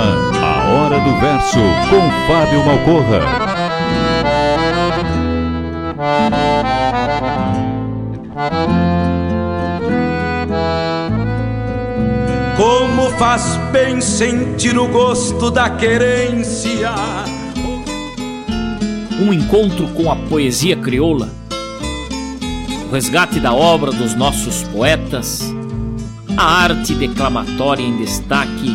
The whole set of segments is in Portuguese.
Programa A Hora do Verso com Fábio Malcorra. Como faz bem sentir o gosto da querência. Um encontro com a poesia crioula, o resgate da obra dos nossos poetas a arte declamatória em destaque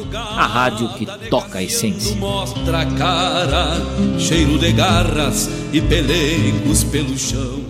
a rádio que toca a essência. Mostra a cara, cheiro de garras e pelegos pelo chão.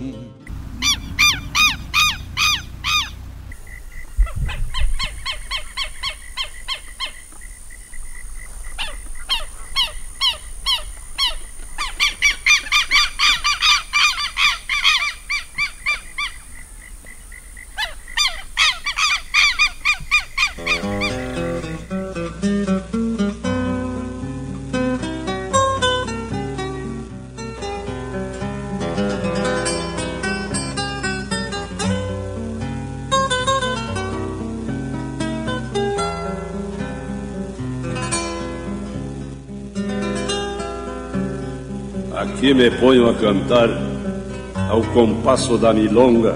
Me ponho a cantar, ao compasso da milonga,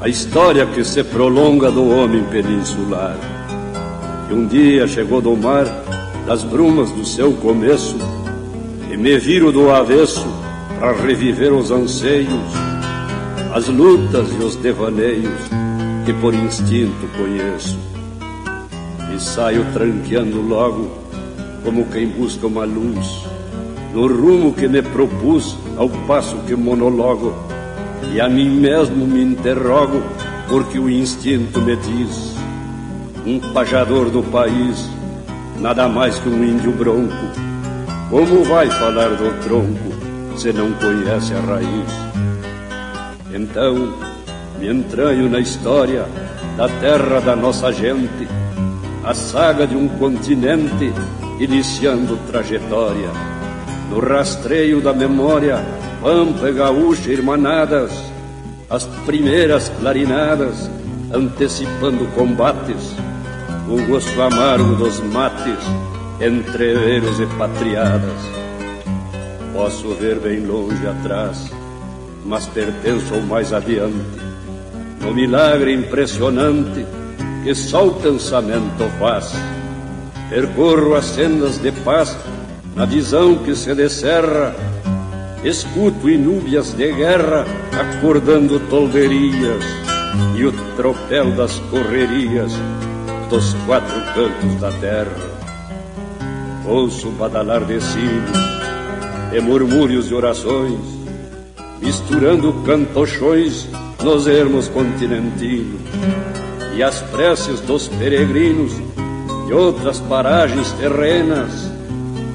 a história que se prolonga do homem peninsular. Que um dia chegou do mar, das brumas do seu começo, e me viro do avesso para reviver os anseios, as lutas e os devaneios que por instinto conheço. E saio tranqueando logo, como quem busca uma luz no rumo que me propus, ao passo que monologo, e a mim mesmo me interrogo, porque o instinto me diz: um pajador do país, nada mais que um índio bronco, como vai falar do tronco se não conhece a raiz? Então me entranho na história da terra da nossa gente, a saga de um continente iniciando trajetória no rastreio da memória, pampa gaúcha irmanadas, as primeiras clarinadas, antecipando combates, o gosto amargo dos mates, entreveros e patriadas. Posso ver bem longe atrás, mas pertenço ao mais adiante, no milagre impressionante que só o pensamento faz. Percorro as sendas de paz na visão que se descerra escuto inúbias de guerra acordando tolderias e o tropel das correrias dos quatro cantos da terra. Ouço badalar de sinos e murmúrios de orações, misturando cantochões nos ermos continentinos e as preces dos peregrinos de outras paragens terrenas,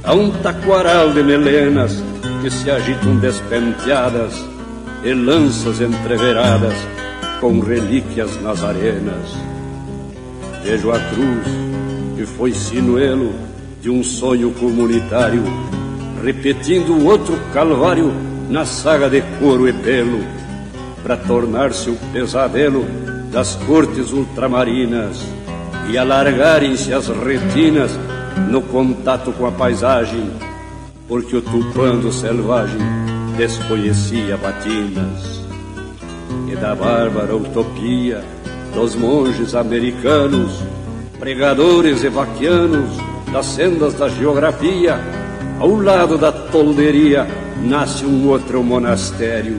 a um taquaral de melenas que se agitam despenteadas e lanças entreveradas com relíquias nas arenas. Vejo a cruz que foi sinuelo de um sonho comunitário, repetindo outro calvário na saga de couro e pelo, para tornar-se o pesadelo das cortes ultramarinas e alargarem-se as retinas no contato com a paisagem, porque o tupando selvagem desconhecia batinas. E da bárbara utopia dos monges americanos, pregadores e vaquianos das sendas da geografia, ao lado da tolderia nasce um outro monastério,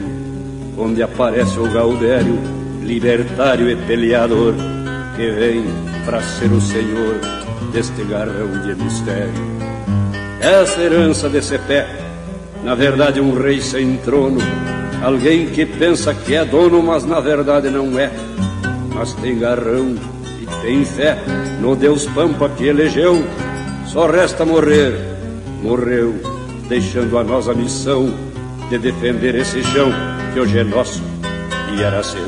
onde aparece o Gaudério, libertário e peleador, que vem para ser o senhor deste garrão de mistério. Essa herança desse pé, na verdade um rei sem trono, alguém que pensa que é dono, mas na verdade não é. Mas tem garrão e tem fé no Deus Pampa que elegeu. Só resta morrer, morreu, deixando a nós a missão de defender esse chão que hoje é nosso e era seu.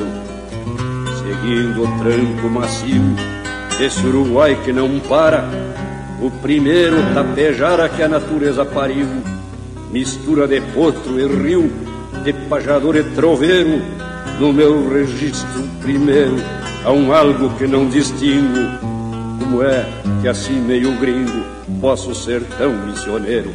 Seguindo o tranco macio desse Uruguai que não para, o primeiro tapejara que a natureza pariu, mistura de potro e rio, de pajador e troveiro, no meu registro primeiro há um algo que não distingo, como é que assim meio gringo posso ser tão missioneiro?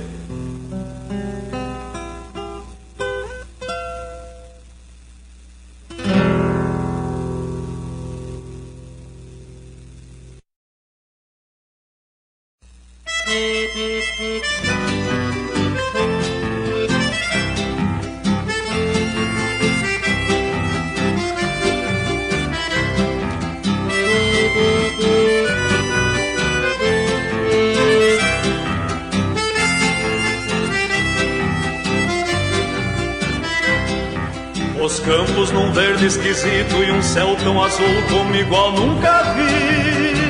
Os campos num verde esquisito e um céu tão azul como igual nunca vi.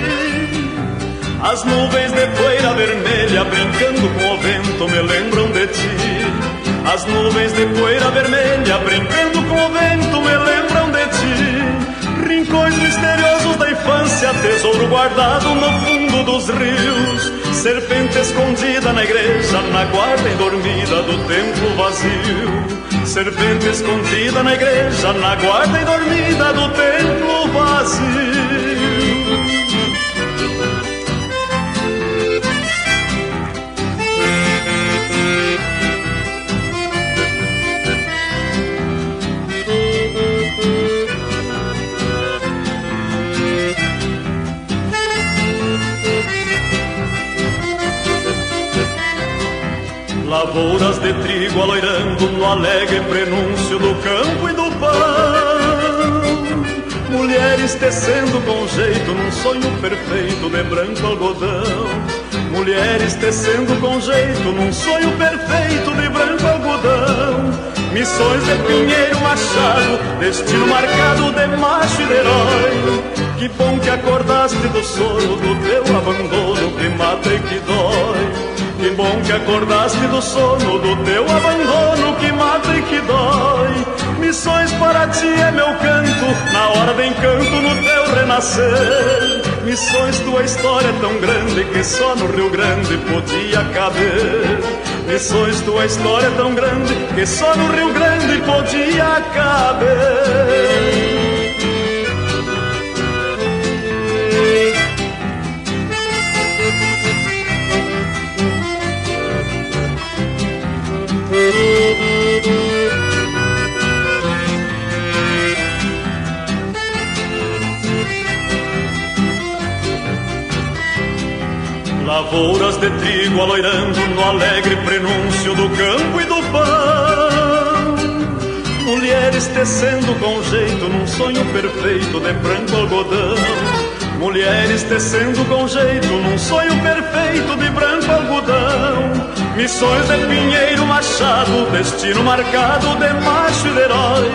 As nuvens de poeira vermelha brincando com o vento me lembram de ti. As nuvens de poeira vermelha brincando com o vento me lembram de ti. Rincões misteriosos da infância, tesouro guardado no fundo dos rios. Serpente escondida na igreja, na guarda dormida do templo vazio. Serpente escondida na igreja, na guarda dormida do templo vazio. Lavouras de trigo aloirando no alegre prenúncio do campo e do pão. Mulheres tecendo com jeito num sonho perfeito de branco algodão. Mulheres tecendo com jeito num sonho perfeito de branco algodão. Missões de Pinheiro Machado, destino marcado de macho e de herói. Que bom que acordaste do sono do teu abandono que mata e que dói. Que bom que acordaste do sono do teu abandono que mata e que dói. Missões para ti é meu canto, na hora de encanto no teu renascer. Missões, tua história é tão grande que só no Rio Grande podia caber. Missões, tua história é tão grande que só no Rio Grande podia caber. Lavouras de trigo aloirando no alegre prenúncio do campo e do pão. Mulheres tecendo com jeito num sonho perfeito de branco algodão. Mulheres tecendo com jeito num sonho perfeito de branco algodão. Missões de Pinheiro Machado, destino marcado de macho e de herói.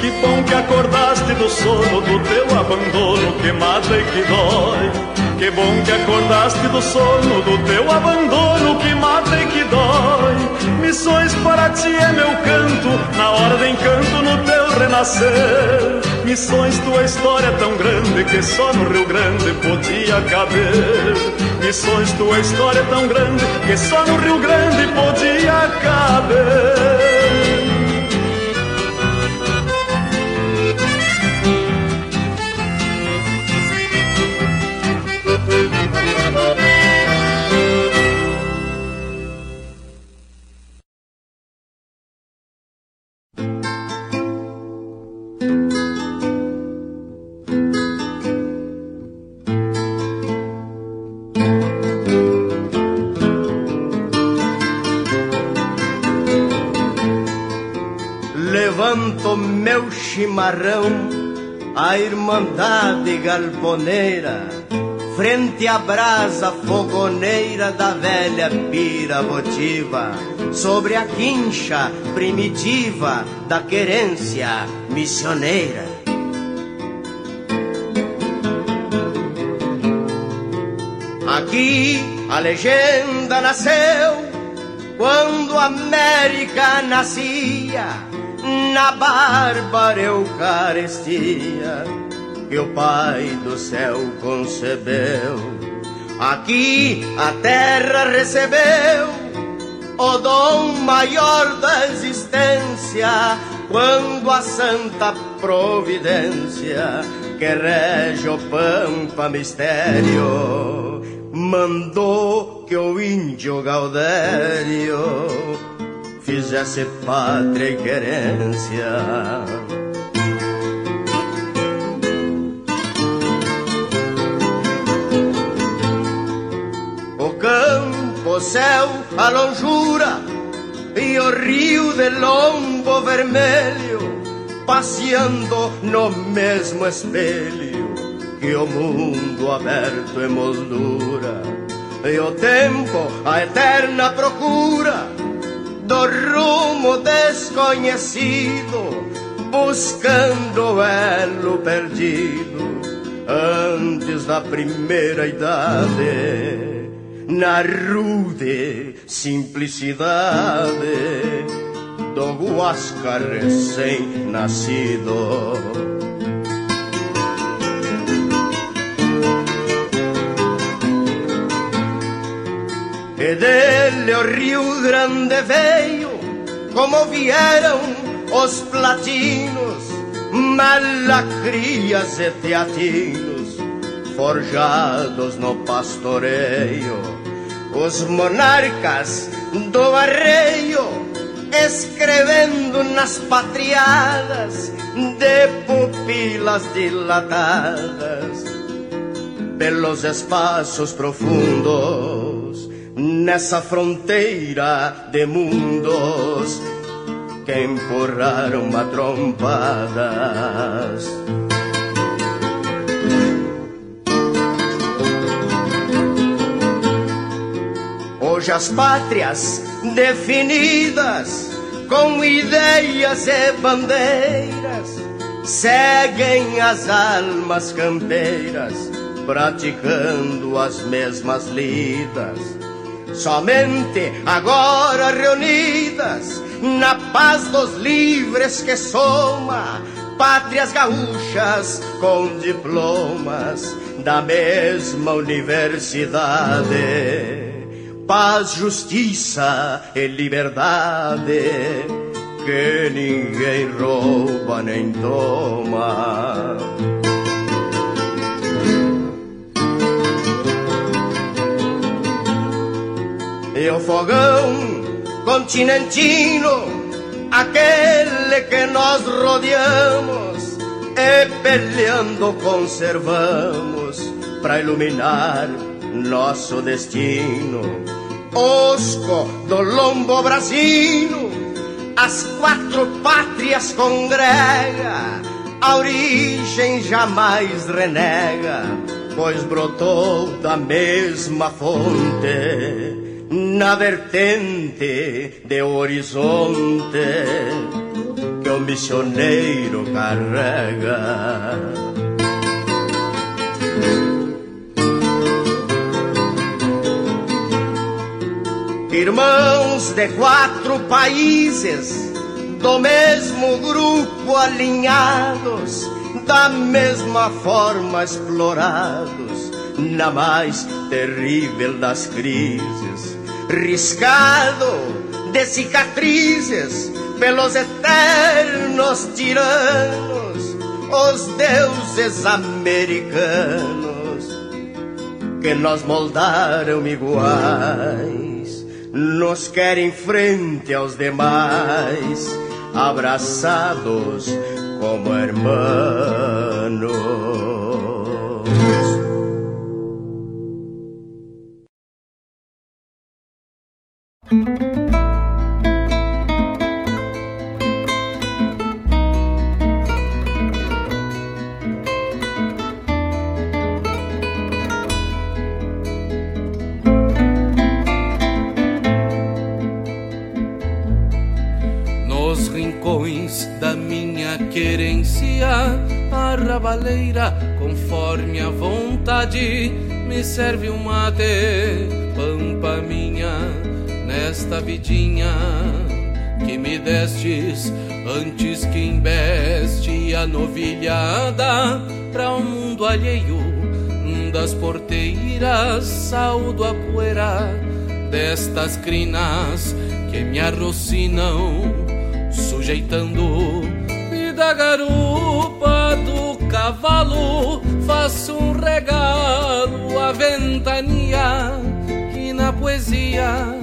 Que bom que acordaste do sono do teu abandono que mata e que dói. Que bom que acordaste do sono do teu abandono que mata e que dói. Missões para ti é meu canto, na hora de encanto no teu renascer. Missões, tua história é tão grande que só no Rio Grande podia caber. Missões, tua história é tão grande que só no Rio Grande podia caber. Chimarrão, a irmandade galponeira, frente à brasa fogoneira da velha pira votiva, sobre a quincha primitiva da querência missioneira. Aqui a legenda nasceu quando a América nascia na bárbara Eucaristia que o Pai do céu concebeu. Aqui a terra recebeu o dom maior da existência, quando a santa providência que rege o pampa mistério mandou que o índio Gaudério fizesse pátria e querência. O céu, a longura e o rio de lombo vermelho passeando no mesmo espelho que o mundo aberto em moldura e o tempo, a eterna procura do rumo desconhecido, buscando o elo perdido antes da primeira idade, na rude simplicidade do Huasca recém-nascido. E dele o Rio Grande veio, como vieram os platinos, malacrias e teatinos, forjados no pastoreio. Os monarcas do arreio, escrevendo nas patriadas de pupilas dilatadas pelos espaços profundos nessa fronteira de mundos que empurraram a trompadas. Hoje as pátrias definidas com ideias e bandeiras seguem as almas campeiras praticando as mesmas lidas Somente agora reunidas na paz dos livres que soma, pátrias gaúchas com diplomas da mesma universidade. Paz, justiça e liberdade que ninguém rouba nem toma. E o fogão continentino, aquele que nós rodeamos, e peleando conservamos para iluminar nosso destino. Osco do lombo brasino, as quatro pátrias congrega, a origem jamais renega, pois brotou da mesma fonte, na vertente de horizonte que o missioneiro carrega. Irmãos de quatro países, do mesmo grupo alinhados, da mesma forma explorados, na mais terrível das crises, riscado de cicatrizes pelos eternos tiranos, os deuses americanos que nos moldaram iguais nos querem frente aos demais, abraçados como hermanos. Cavaleira, conforme a vontade, me serve um mate, pampa minha, nesta vidinha que me destes, antes que embeste a novilhada para o um mundo alheio das porteiras, saúdo a poeira destas crinas que me arrocinam, sujeitando e da garupa do cavalo, faço um regalo à ventania que na poesia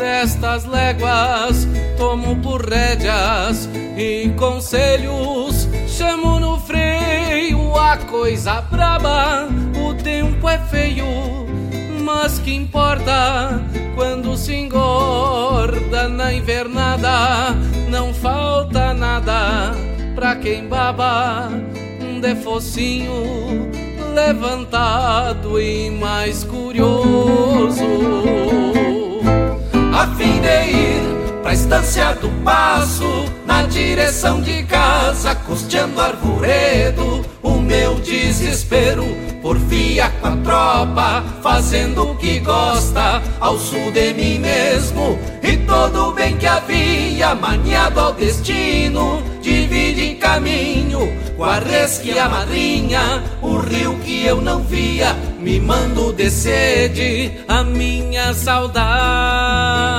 destas léguas tomo por rédeas e conselhos, chamo no freio a coisa braba, o tempo é feio, mas que importa quando se engorda na invernada, não falta nada pra quem baba de focinho levantado e mais curioso. A fim de ir pra estância do passo, na direção de casa, custeando arvoredo, o meu desespero porfia com a tropa, fazendo o que gosta, ao sul de mim mesmo, e todo bem que havia, maniado ao destino, divide em caminho, com a res que a madrinha, o rio que eu não via, me mando de a minha saudade.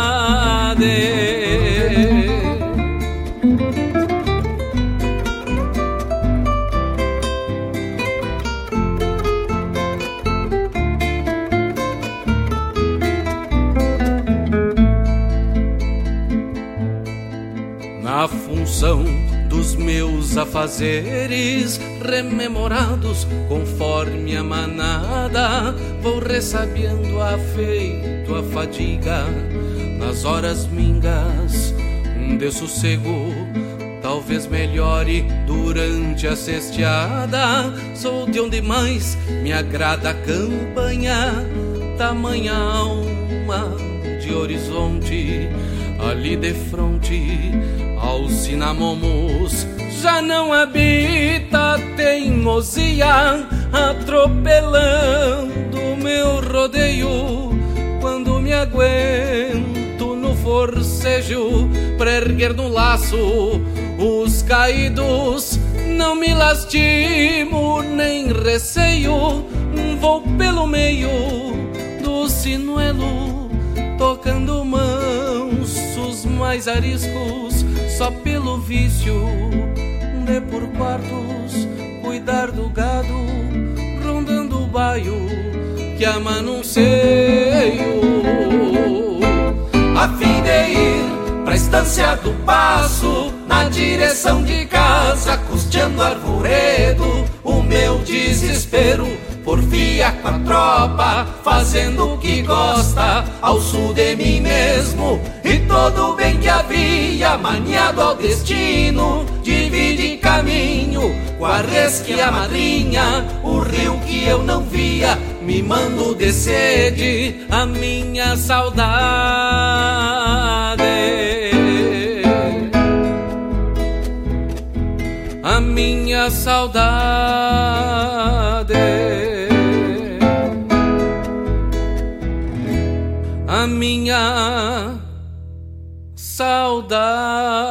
função dos meus afazeres rememorados conforme a manada, vou ressabiando afeito a fadiga nas horas mingas de sossego. Talvez melhore durante a cesteada. Sou de onde mais me agrada a campanha, tamanha alma de horizonte ali de fronte aos cinamomos já não habita teimosia atropelando meu rodeio. Quando me aguento no forcejo pra erguer no laço os caídos. Não me lastimo nem receio vou pelo meio do sinuelo tocando mansos mais ariscos só pelo vício de por quartos cuidar do gado, rondando o baio que ama num seio. A fim de ir pra estância do passo, na direção de casa, custeando arvoredo, o meu desespero porfia com a tropa, fazendo o que gosta, ao sul de mim mesmo. E todo bem que havia, maniado ao destino, divide caminho com a res que a madrinha, o rio que eu não via, me mando de sede a minha saudade. a minha saudade, saudade.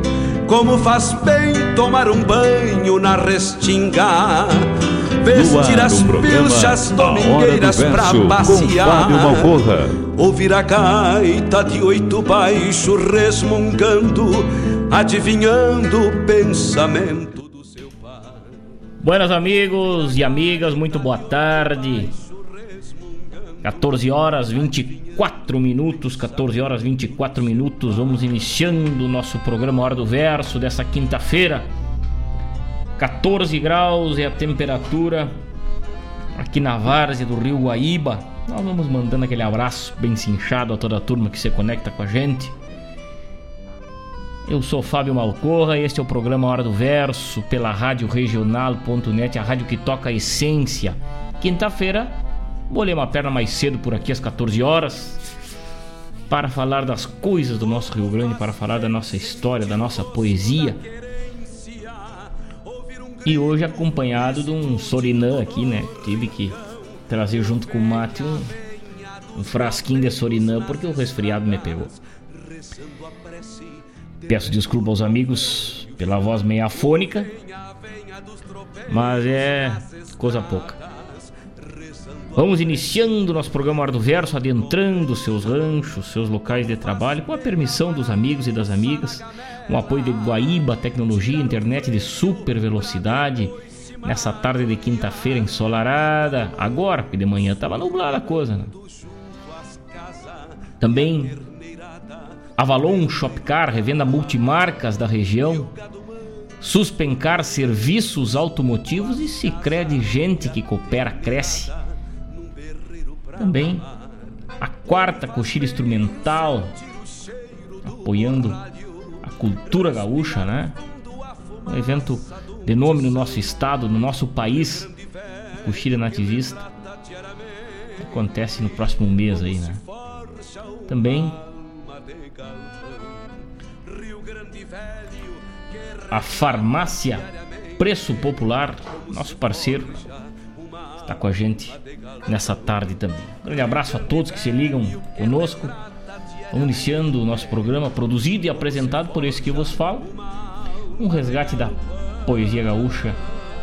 como faz bem tomar um banho na restinga. Vestir as pilchas domingueiras pra passear. Ouvir a gaita de oito baixo resmungando Adivinhando o pensamento do seu pai. Buenas amigos e amigas, muito boa tarde. 14 horas 24 minutos, 14 horas 24 minutos. Vamos iniciando o nosso programa Hora do Verso dessa quinta-feira. 14 graus é a temperatura aqui na várzea do Rio Guaíba. Nós vamos mandando aquele abraço bem cinchado a toda a turma que se conecta com a gente. Eu sou Fábio Malcorra este é o programa Hora do Verso pela Rádio Regional.net, a rádio que toca a essência. Quinta-feira, Bolei uma perna mais cedo por aqui às 14 horas para falar das coisas do nosso Rio Grande, para falar da nossa história, da nossa poesia. E hoje acompanhado de um Sorinã aqui, né? Tive que trazer junto com o mate um, um frasquinho de Sorinã porque o resfriado me pegou. Peço desculpa aos amigos pela voz meia afônica, mas é coisa pouca. Vamos iniciando nosso programa Hora do Verso, adentrando seus ranchos, seus locais de trabalho, com a permissão dos amigos e das amigas, o apoio de Guaíba Tecnologia, internet de super velocidade, nessa tarde de quinta-feira ensolarada, agora, porque de manhã estava nublada a coisa. Né? Também Avalon Shopcar, revenda multimarcas da região, Suspencar Serviços Automotivos e Sicredi Gente que Coopera Cresce também a quarta coxilha instrumental, apoiando a cultura gaúcha, né? Um evento de nome no nosso estado, no nosso país, coxilha nativista. Acontece no próximo mês aí, né? Também a farmácia Preço Popular, nosso parceiro, está com a gente nessa tarde também. Um grande abraço a todos que se ligam conosco. Vamos iniciando o nosso programa, produzido e apresentado por esse que vos falo. Um resgate da poesia gaúcha,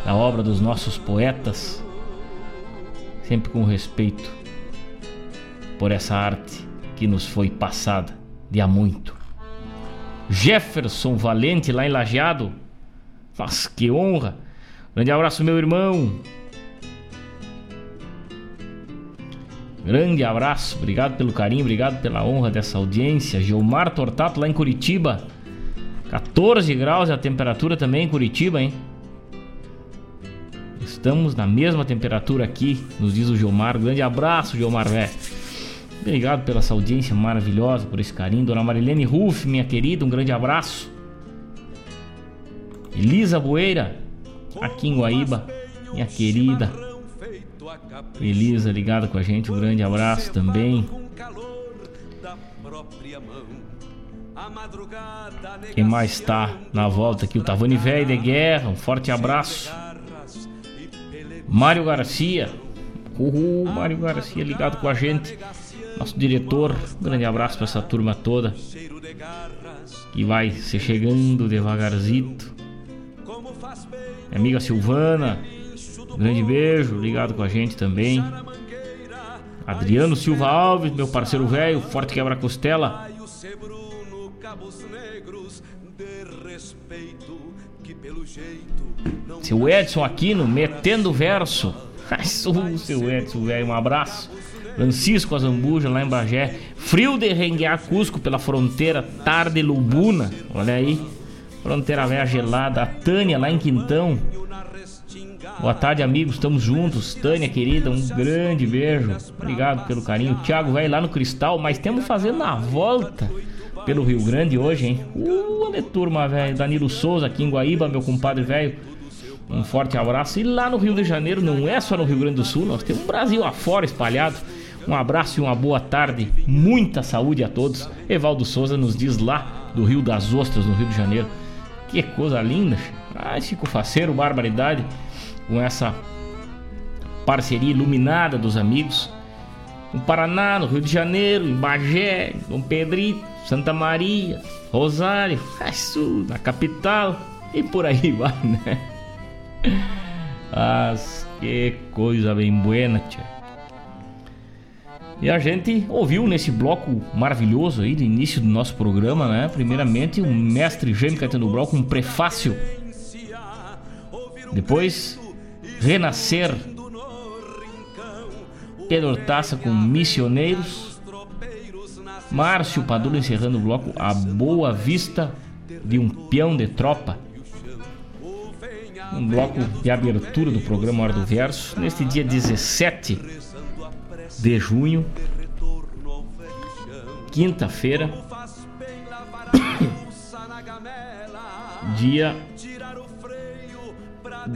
da obra dos nossos poetas, sempre com respeito por essa arte que nos foi passada de há muito. Jefferson Valente, lá em Lajeado. Mas que honra! Grande abraço, meu irmão. Grande abraço, obrigado pelo carinho, obrigado pela honra dessa audiência. Gilmar Tortato lá em Curitiba. 14 graus é a temperatura também em Curitiba, hein? Estamos na mesma temperatura aqui, nos diz o Gilmar. Grande abraço, Gilmar velho. Obrigado pela essa audiência maravilhosa, por esse carinho. Dona Marilene Ruff, minha querida, um grande abraço. Elisa Boeira, aqui em Guaíba, minha querida. Elisa ligada com a gente, um grande abraço também. Quem mais está na volta aqui? O Tavani Velho de Guerra, um forte abraço. Mário Garcia, uhul, Mário Garcia ligado com a gente. Nosso diretor, um grande abraço para essa turma toda que vai se chegando devagarzito. Minha amiga Silvana, Grande beijo, ligado com a gente também. Adriano Silva Alves, meu parceiro velho, forte quebra-costela. Seu Edson Aquino, metendo verso. Seu Edson, velho, um abraço. Francisco Azambuja, lá em Bagé. Frio de Renguear Cusco pela fronteira, tarde Lubuna. Olha aí. Fronteira velha gelada. A Tânia, lá em Quintão. Boa tarde, amigos. Estamos juntos. Tânia, querida, um grande beijo. Obrigado pelo carinho. Thiago vai lá no Cristal, mas temos fazendo a volta pelo Rio Grande hoje, hein? Uh, olha turma, velho. Danilo Souza aqui em Guaíba, meu compadre velho. Um forte abraço. E lá no Rio de Janeiro, não é só no Rio Grande do Sul, nós temos um Brasil afora espalhado. Um abraço e uma boa tarde. Muita saúde a todos. Evaldo Souza nos diz lá do Rio das Ostras, no Rio de Janeiro. Que coisa linda. Ai, Chico Faceiro, barbaridade com essa parceria iluminada dos amigos. No Paraná, no Rio de Janeiro, em Bagé, Dom Pedrito, Santa Maria, Rosário, Sul, na capital e por aí vai, né? Mas que coisa bem buena, tia. E a gente ouviu nesse bloco maravilhoso aí do início do nosso programa, né? Primeiramente o mestre Jaime Caetano Brau com um prefácio. Depois Renascer, Pedro Taça com Missioneiros, Márcio Padula encerrando o bloco A Boa Vista de um Peão de Tropa. Um bloco de abertura do programa Hora do Verso, neste dia 17 de junho, quinta-feira, dia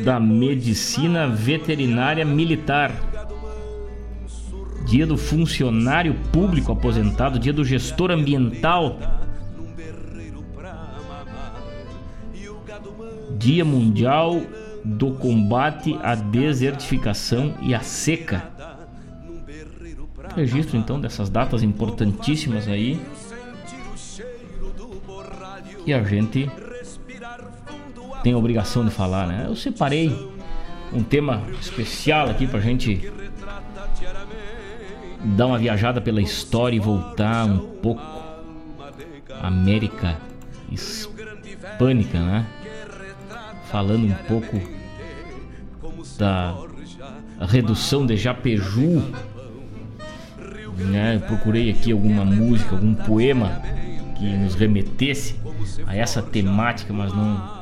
da Medicina Veterinária Militar. Dia do Funcionário Público Aposentado, Dia do Gestor Ambiental. Dia Mundial do Combate à Desertificação e à Seca. Registro então dessas datas importantíssimas aí. E a gente tenho a obrigação de falar, né? Eu separei um tema especial aqui pra gente dar uma viajada pela história e voltar um pouco América hispânica, né? Falando um pouco da redução de Japeju, né? Procurei aqui alguma música, algum poema que nos remetesse a essa temática, mas não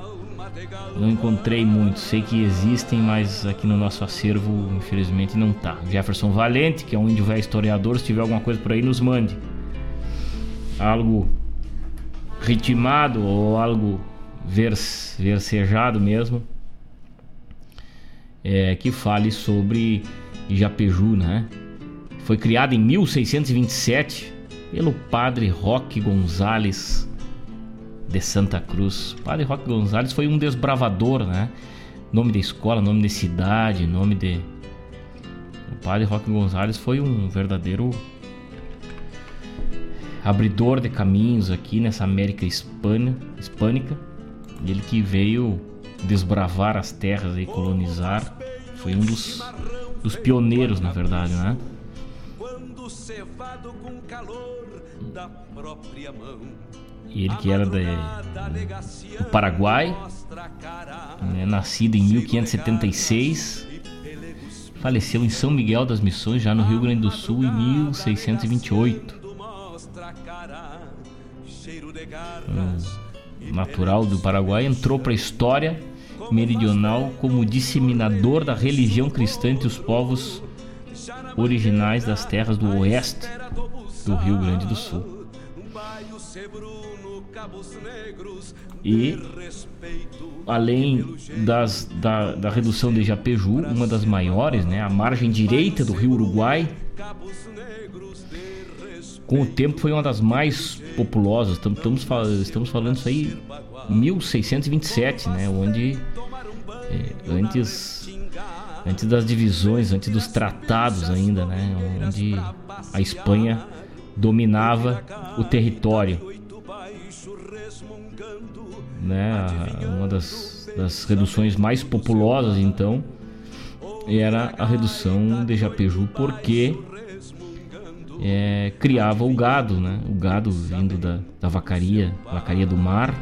não encontrei muito. Sei que existem, mas aqui no nosso acervo, infelizmente, não tá. Jefferson Valente, que é um índio velho historiador, se tiver alguma coisa por aí, nos mande. Algo ritmado ou algo vers versejado mesmo. É, que fale sobre Japeju, né? Foi criado em 1627 pelo padre Roque Gonzales de Santa Cruz. O padre Roque Gonzales foi um desbravador, né? Nome da escola, nome de cidade, nome de. O padre Roque Gonzales foi um verdadeiro abridor de caminhos aqui nessa América hispânia, hispânica. Ele que veio desbravar as terras e colonizar. Foi um dos, dos pioneiros, na verdade, né? Quando cevado com calor da própria mão ele que era de, do Paraguai, né, nascido em 1576, faleceu em São Miguel das Missões, já no Rio Grande do Sul, em 1628. Um natural do Paraguai, entrou para a história meridional como disseminador da religião cristã entre os povos originais das terras do oeste do Rio Grande do Sul. E além das, da, da redução de Japeju, uma das maiores, né, a margem direita do rio Uruguai, com o tempo foi uma das mais populosas. Estamos, estamos falando isso aí 1627, né, onde é, antes antes das divisões, antes dos tratados ainda, né, onde a Espanha dominava o território né, uma das, das reduções mais populosas então era a redução de Japeju porque é, criava o gado, né? O gado vindo da, da vacaria, vacaria do mar.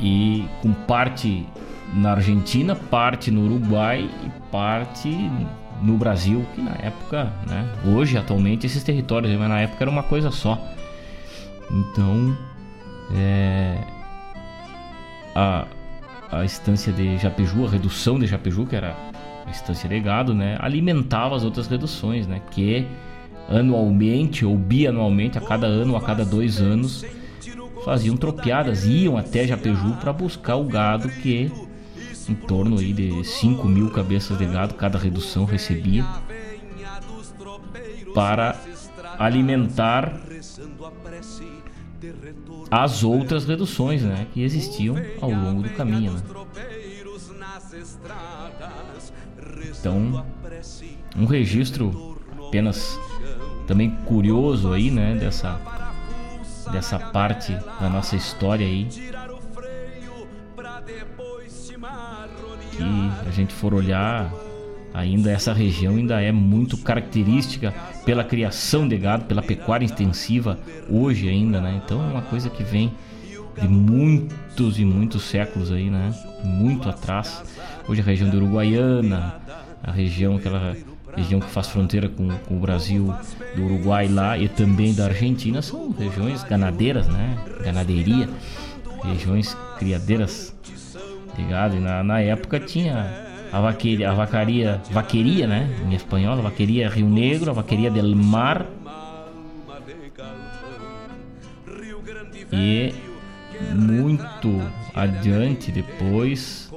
E com parte na Argentina, parte no Uruguai e parte no Brasil, que na época, né? Hoje, atualmente, esses territórios, mas na época era uma coisa só. Então, é, a, a estância de Japeju, a redução de Japeju, que era a estância de gado, né, alimentava as outras reduções, né, que anualmente ou bianualmente, a cada ano, a cada dois anos, faziam tropiadas, iam até Japeju para buscar o gado que em torno aí de 5 mil cabeças de gado cada redução recebia para alimentar as outras reduções né, que existiam ao longo do caminho. Né? Então, um registro apenas também curioso aí, né, dessa dessa parte da nossa história aí. Que a gente for olhar, ainda essa região ainda é muito característica pela criação de gado, pela pecuária extensiva hoje ainda, né? Então é uma coisa que vem de muitos e muitos séculos aí, né? Muito atrás. Hoje a região da Uruguaiana, a região aquela região que faz fronteira com, com o Brasil, do Uruguai lá e também da Argentina são regiões ganadeiras, né? Ganaderia, regiões criadeiras de gado. E na, na época tinha a vaqueria, a vacaria, vaqueria, né? Em espanhol, a vaqueria Rio Negro, a vaqueria del Mar. E muito adiante depois,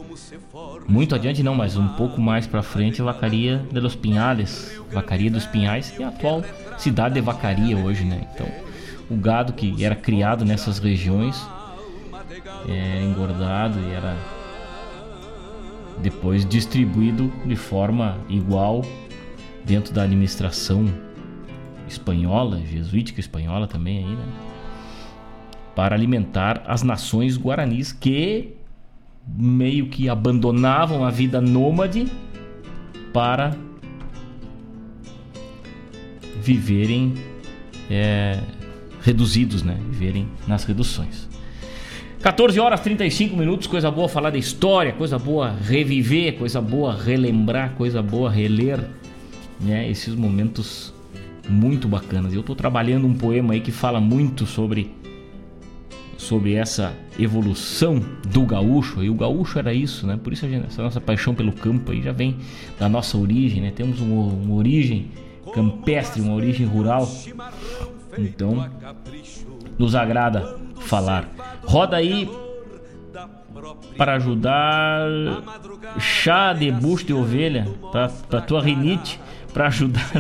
muito adiante não, mas um pouco mais para frente, a vacaria de los Pinhales, vacaria dos Pinhais, que é a atual cidade de Vacaria hoje, né? Então, o gado que era criado nessas regiões é engordado e era depois distribuído de forma igual dentro da administração espanhola, jesuítica espanhola também aí, né? para alimentar as nações guaranis que meio que abandonavam a vida nômade para viverem é, reduzidos, né? Viverem nas reduções. 14 horas 35 minutos, coisa boa falar da história, coisa boa reviver, coisa boa relembrar, coisa boa reler, né? Esses momentos muito bacanas. Eu estou trabalhando um poema aí que fala muito sobre sobre essa evolução do gaúcho. E o gaúcho era isso, né? Por isso gente, essa nossa paixão pelo campo aí já vem da nossa origem, né? Temos uma, uma origem campestre, uma origem rural. Então, nos agrada falar. Roda aí para ajudar chá de bucho de ovelha para tua rinite para ajudar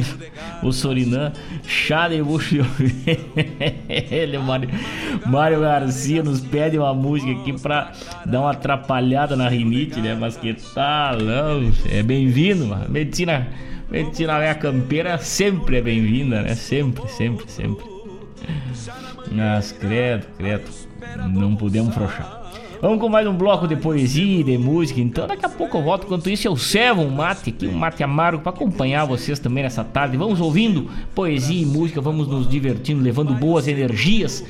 o Sorinã. Chá de bucho de ovelha. Mário, Mário Garcia nos pede uma música aqui para dar uma atrapalhada na rinite, né? Mas que tal? É bem-vindo, medicina medicina minha campeira sempre é bem-vinda, né? Sempre, sempre, sempre. Mas credo, credo, não podemos frouxar. Vamos com mais um bloco de poesia, de música. Então, daqui a pouco eu volto. Enquanto isso, eu servo um mate aqui, um mate amargo, para acompanhar vocês também nessa tarde. Vamos ouvindo poesia e música, vamos nos divertindo, levando boas energias.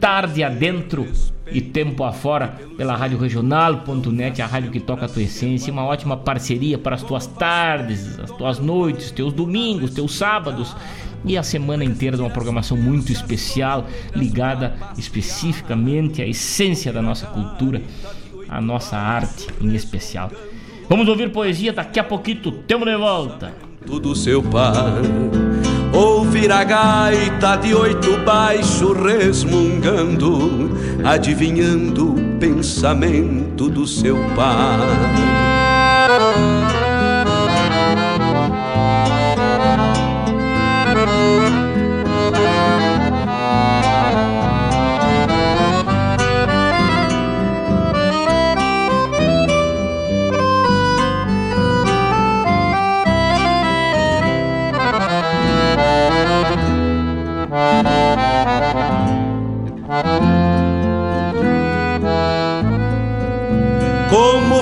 Tarde adentro e tempo afora pela Rádio Regional.net, a rádio que toca a tua essência. Uma ótima parceria para as tuas tardes, as tuas noites, teus domingos, teus sábados e a semana inteira de uma programação muito especial, ligada especificamente à essência da nossa cultura, à nossa arte em especial. Vamos ouvir poesia daqui a pouquinho, temos de volta. Tudo seu pai, ouvir a gaita de oito baixo resmungando, adivinhando o pensamento do seu pai.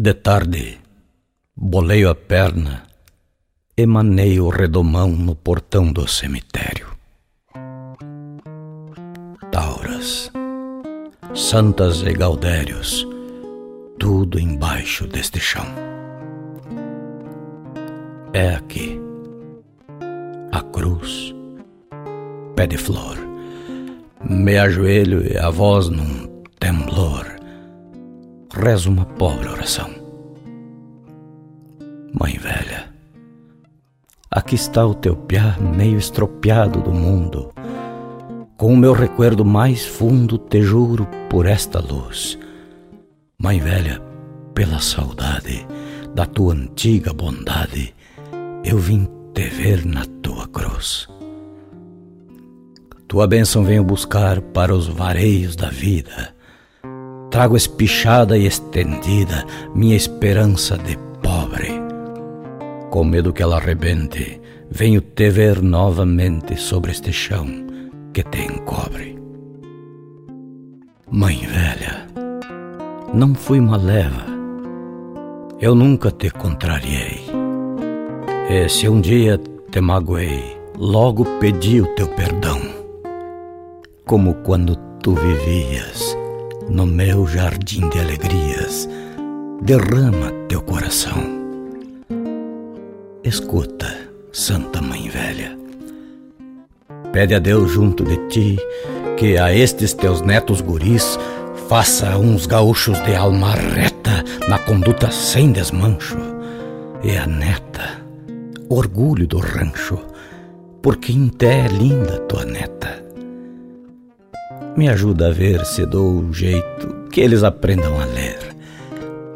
De tarde, boleio a perna, emanei o redomão no portão do cemitério. Tauras, santas e gaudérios, tudo embaixo deste chão. É aqui a cruz, pé de flor, me ajoelho e a voz num temblor rezo uma pobre oração. Mãe velha, aqui está o teu piá meio estropiado do mundo. Com o meu recuerdo mais fundo te juro por esta luz. Mãe velha, pela saudade da tua antiga bondade, eu vim te ver na tua cruz. Tua bênção venho buscar para os vareios da vida Trago espichada e estendida minha esperança de pobre. Com medo que ela arrebente, venho te ver novamente sobre este chão que te encobre. Mãe velha, não fui uma leva, eu nunca te contrariei. E se um dia te magoei, logo pedi o teu perdão. como quando tu vivias no meu jardim de alegrias. Derrama teu coração. Escuta, Santa Mãe Velha. Pede a Deus junto de ti que a estes teus netos guris faça uns gaúchos de alma reta na conduta sem desmancho. E a neta, orgulho do rancho, porque até é linda tua neta. Me ajuda a ver se dou um jeito que eles aprendam a ler.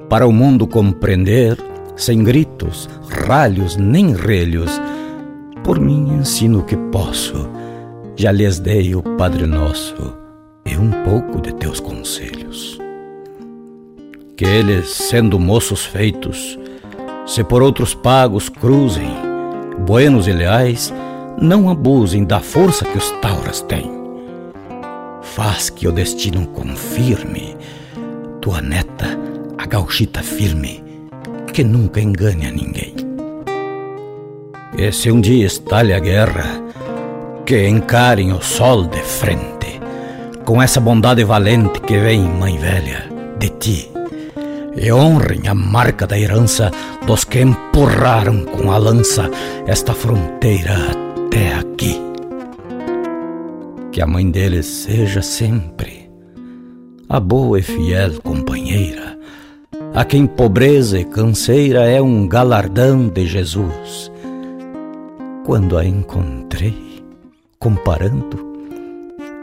Para o mundo compreender, sem gritos, ralhos nem relhos, por mim ensino o que posso. Já lhes dei o Padre Nosso e um pouco de teus conselhos. Que eles, sendo moços feitos, se por outros pagos cruzem, buenos e leais, não abusem da força que os tauras têm. Faz que o destino confirme tua neta, a gauchita firme, que nunca engane a ninguém. E se um dia estalhe a guerra, que encarem o sol de frente, com essa bondade valente que vem, mãe velha, de ti, e honrem a marca da herança dos que empurraram com a lança esta fronteira até aqui. Que a mãe deles seja sempre a boa e fiel companheira, a quem pobreza e canseira é um galardão de Jesus. Quando a encontrei, comparando,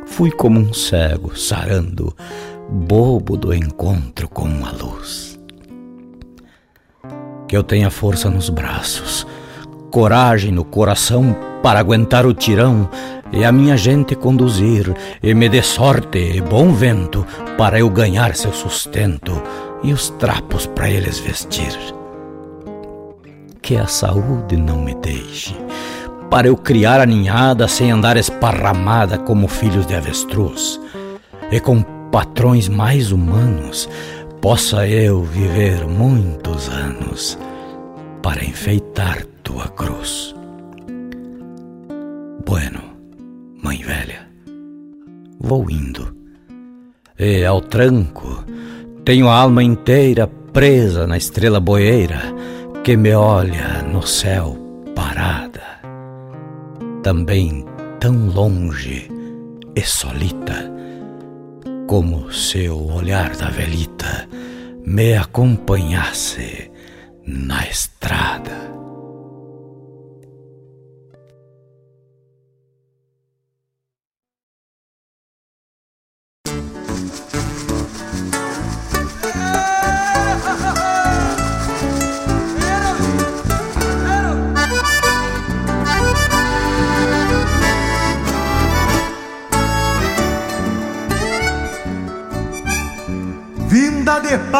fui como um cego sarando, bobo do encontro com a luz. Que eu tenha força nos braços, coragem no coração para aguentar o tirão e a minha gente conduzir, e me dê sorte e bom vento para eu ganhar seu sustento e os trapos para eles vestir. Que a saúde não me deixe, para eu criar a ninhada sem andar esparramada como filhos de avestruz, e com patrões mais humanos possa eu viver muitos anos para enfeitar tua cruz. Bueno, mãe velha, vou indo. E ao tranco, tenho a alma inteira presa na estrela boeira que me olha no céu parada. Também tão longe e solita, como se o olhar da velita me acompanhasse na estrada.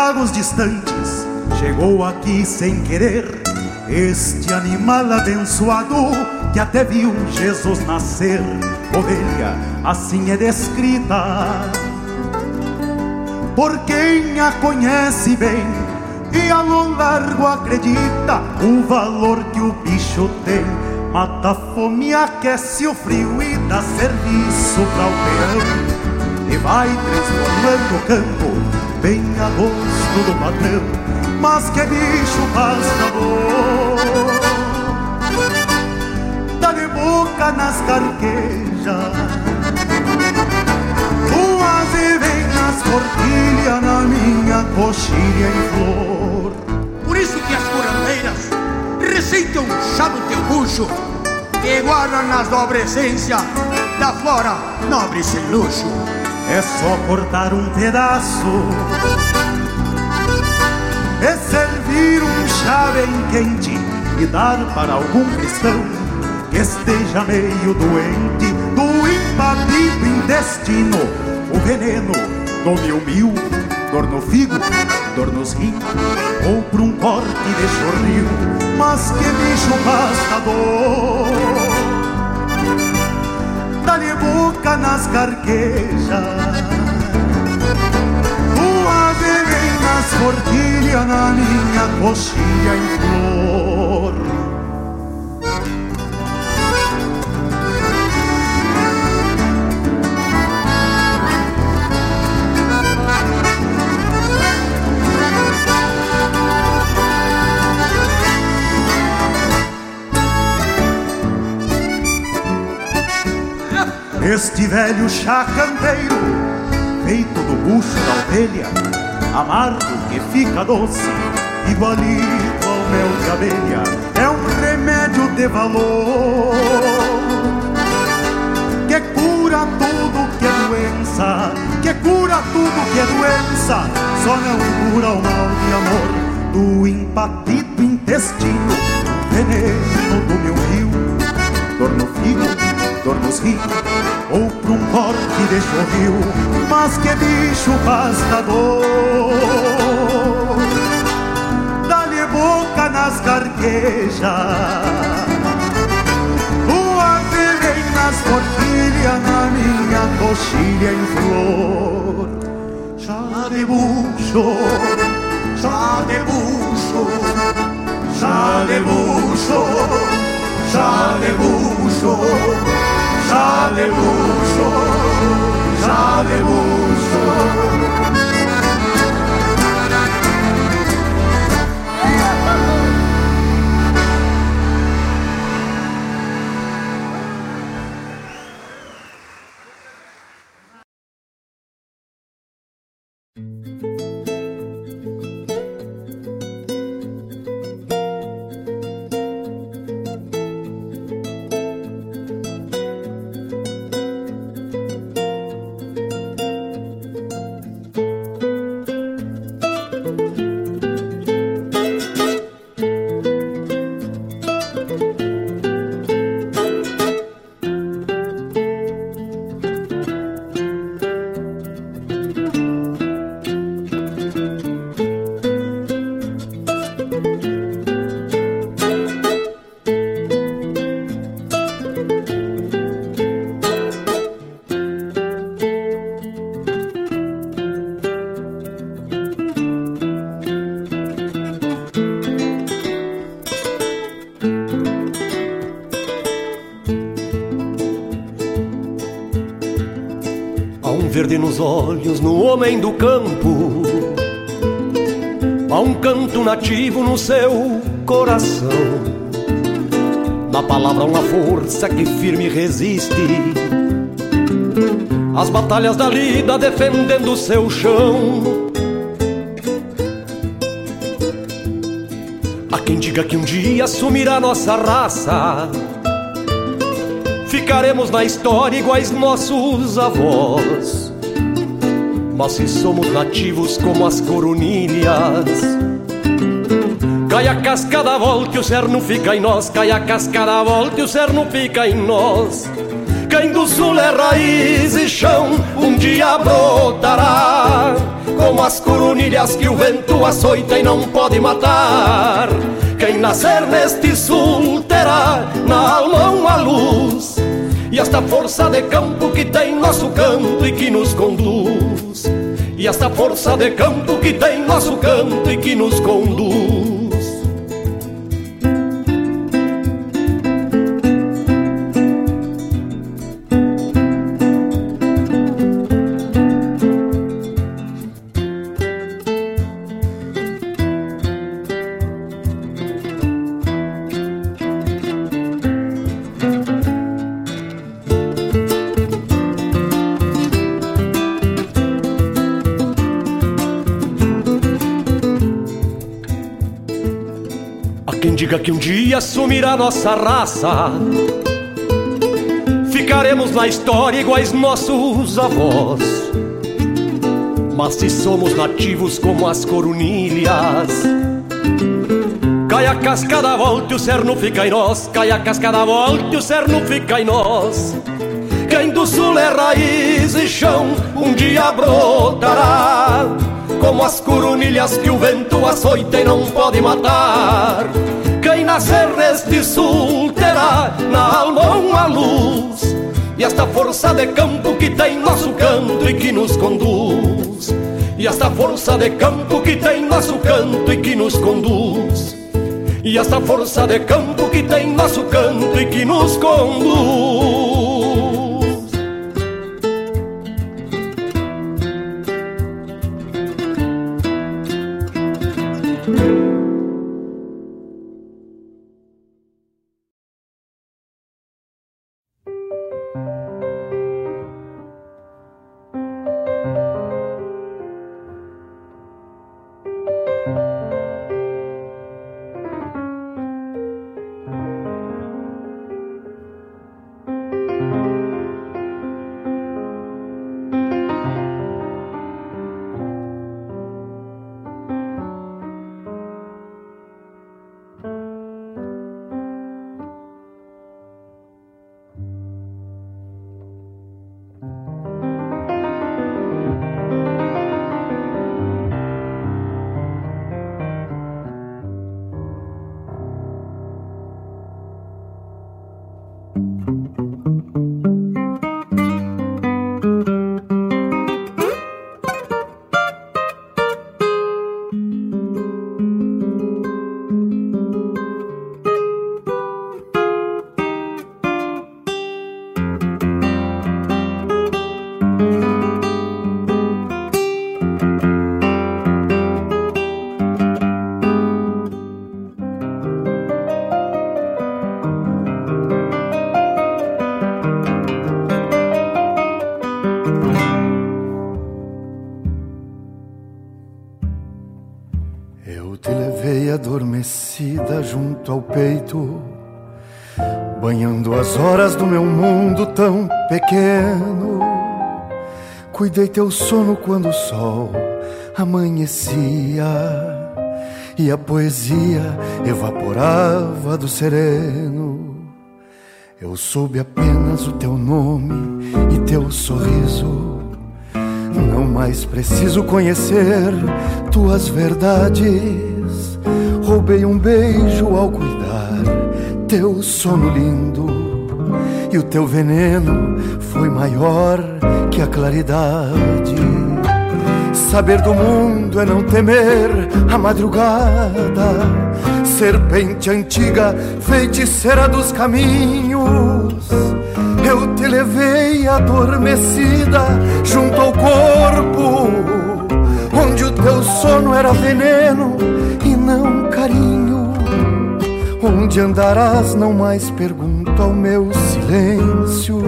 Pagos distantes, chegou aqui sem querer. Este animal abençoado que até viu Jesus nascer, ovelha, assim é descrita. Por quem a conhece bem e a lo largo acredita o valor que o bicho tem. Mata a fome, aquece o frio e dá serviço para o peão. E vai transformando o campo bem a gosto do patrão, mas que bicho pascador. Dá-lhe boca nas carquejas, tuas e vem nas cortilhas na minha coxilha em flor. Por isso que as curandeiras receitam chá no teu bucho e guardam nas nobre essência da flora nobre sem luxo. É só cortar um pedaço. E servir um chá bem quente e dar para algum cristão que esteja meio doente do imbatido intestino, o veneno do mil mil, dor no figo, dor nos rins, ou por um corte de chorril, mas que bicho pastador dá-lhe nas carquejas. Uma vem nas forquilhas na minha coxilha em flor. Este velho chacanteiro, feito do bucho da ovelha, amargo que fica doce, igualito ao mel de abelha, é um remédio de valor. Que cura tudo que é doença, que cura tudo que é doença, só não cura o mal de amor do empatido intestino, veneno do meu rio, dor no fígado dor nos rins ou pra um corte de chorril, mas que bicho pastador. Dá-lhe boca nas carquejas, uma ferrei nas forquilhas, na minha coxilha em flor. Chá de bucho, chá de bucho, chá de bucho, chá de já debuxo, já debuxo. No seu coração. Na palavra uma força que firme resiste. As batalhas da lida defendendo seu chão. Há quem diga que um dia assumirá nossa raça. Ficaremos na história iguais nossos avós. Mas se somos nativos como as coronilhas Cai a cascada, volta e o cerno fica em nós. Cai a cascada, volta e o cerno fica em nós. Quem do sul é raiz e chão Um dia brotará. Como as coronilhas que o vento açoita e não pode matar. Quem nascer neste sul terá na alma uma luz. E esta força de campo que tem nosso canto e que nos conduz. E esta força de campo que tem nosso canto e que nos conduz. Sumirá nossa raça. Ficaremos na história iguais nossos avós. Mas se somos nativos como as coronilhas, cai a cascada, volta e o cerno fica em nós. Cai a cascada, volta e o cerno fica em nós. Quem do sul é raiz e chão, um dia brotará. Como as coronilhas que o vento açoita e não pode matar nascer neste sul terá na alma uma luz. E esta força de campo que tem nosso canto e que nos conduz. E esta força de campo que tem nosso canto e que nos conduz. E esta força de campo que tem nosso canto e que nos conduz pequeno. Cuidei teu sono quando o sol amanhecia e a poesia evaporava do sereno. Eu soube apenas o teu nome e teu sorriso. Não mais preciso conhecer tuas verdades. Roubei um beijo ao cuidar teu sono lindo e o teu veneno foi maior que a claridade. Saber do mundo é não temer a madrugada, serpente antiga, feiticeira dos caminhos. Eu te levei adormecida junto ao corpo, onde o teu sono era veneno e não carinho. Onde andarás, não mais pergunto ao meu silêncio.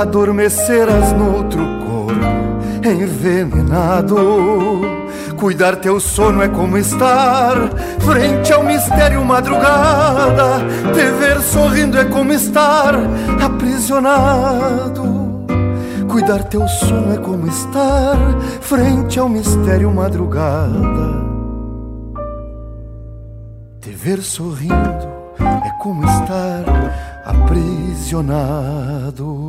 Adormecerás noutro corpo envenenado. Cuidar teu sono é como estar frente ao mistério madrugada. Te ver sorrindo é como estar aprisionado. Cuidar teu sono é como estar frente ao mistério madrugada ver sorrindo é como estar aprisionado.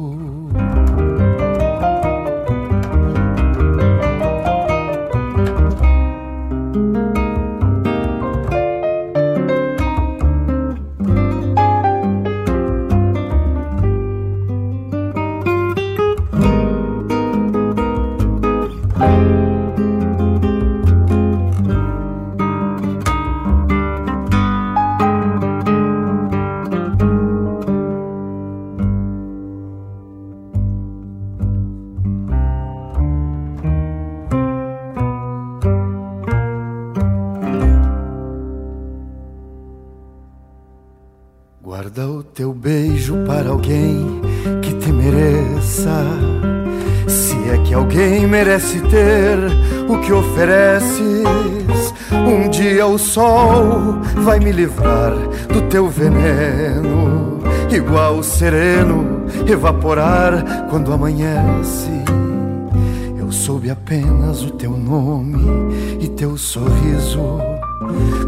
Merece ter o que ofereces. Um dia o sol vai me livrar do teu veneno, igual sereno evaporar quando amanhece. Eu soube apenas o teu nome e teu sorriso.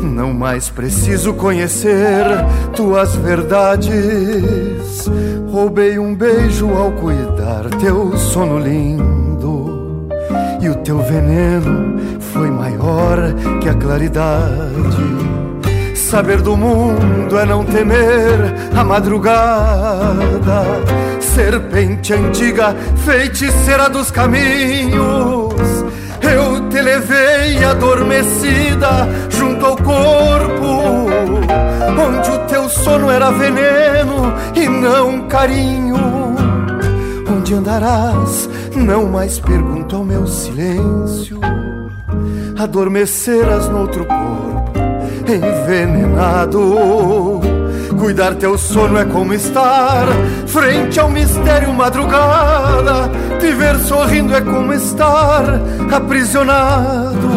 Não mais preciso conhecer tuas verdades. Roubei um beijo ao cuidar teu sono lindo e o teu veneno foi maior que a claridade. Saber do mundo é não temer a madrugada. Serpente antiga, feiticeira dos caminhos. Te levei adormecida junto ao corpo, onde o teu sono era veneno e não carinho. Onde andarás não mais pergunto ao meu silêncio. Adormecerás noutro corpo envenenado. Cuidar teu sono é como estar frente ao mistério madrugada. Te ver sorrindo é como estar aprisionado.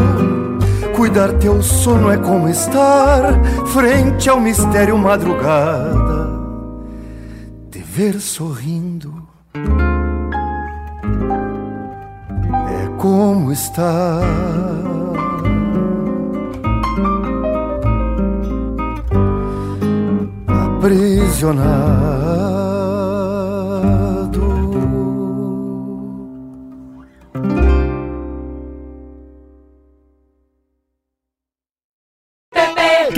Cuidar teu sono é como estar frente ao mistério madrugada. Te ver sorrindo como está. Aprisionado.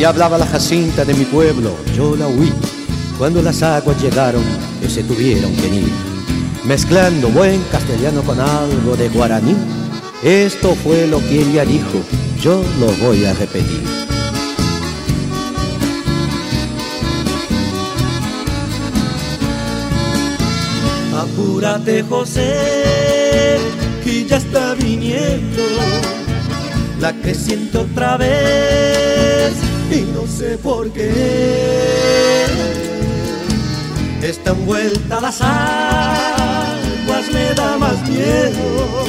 Así hablaba la Jacinta de mi pueblo, yo la oí. Cuando las aguas llegaron, que se tuvieron que ir. Mezclando buen castellano con algo de guaraní. Esto fue lo que ella dijo, yo lo voy a repetir. Apúrate José, que ya está viniendo la creciente otra vez y no sé por qué. Está envuelta las aguas, me da más miedo.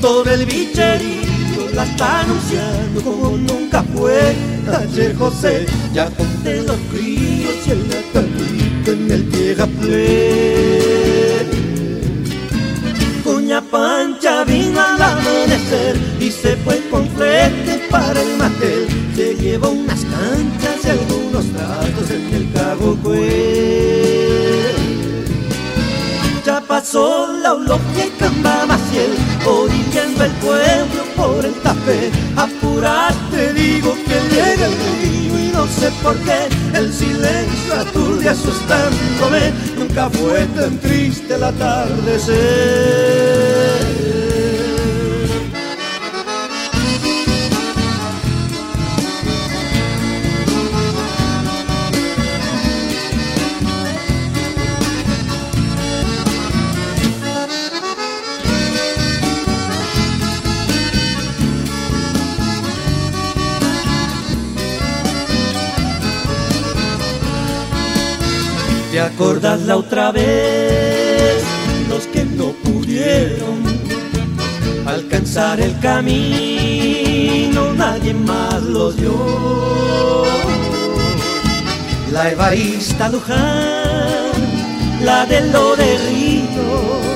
Todo el bicherío la está anunciando como nunca fue. Ayer José ya conté los críos y el natalito en el vieja Cuña Pancha vino al amanecer y se fue con flete para el matel. Se llevó unas canchas y algunos tratos en el cabo Ya pasó la Oloquia y Camba Maciel, orillando el pueblo por el café. Apurate, digo que llega el río y no sé por qué el silencio aturde asustándome. Nunca fue tan triste el atardecer. Acordás otra vez? Los que no pudieron alcanzar el camino, nadie más los dio. La Evarista Luján, la de lo de Ríos,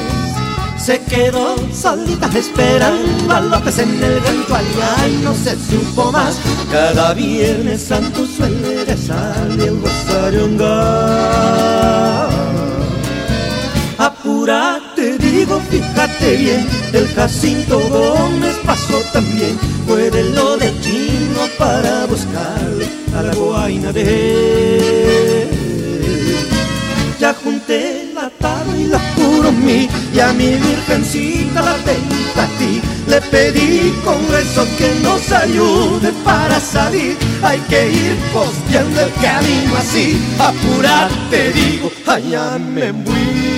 se quedó solita esperando a López en el rancho allá y no se supo más. Cada viernes santo suele rezar el rosario Apúrate, digo, fíjate bien, el Jacinto Gómez pasó también, fue de lo de chino para buscarle a la guaina de él. Ya junté juro mí y a mi virgencita la tengo a ti. Le pedí con eso que nos ayude para salir. Hay que ir posteando el camino así. Apúrate, digo, allá me voy.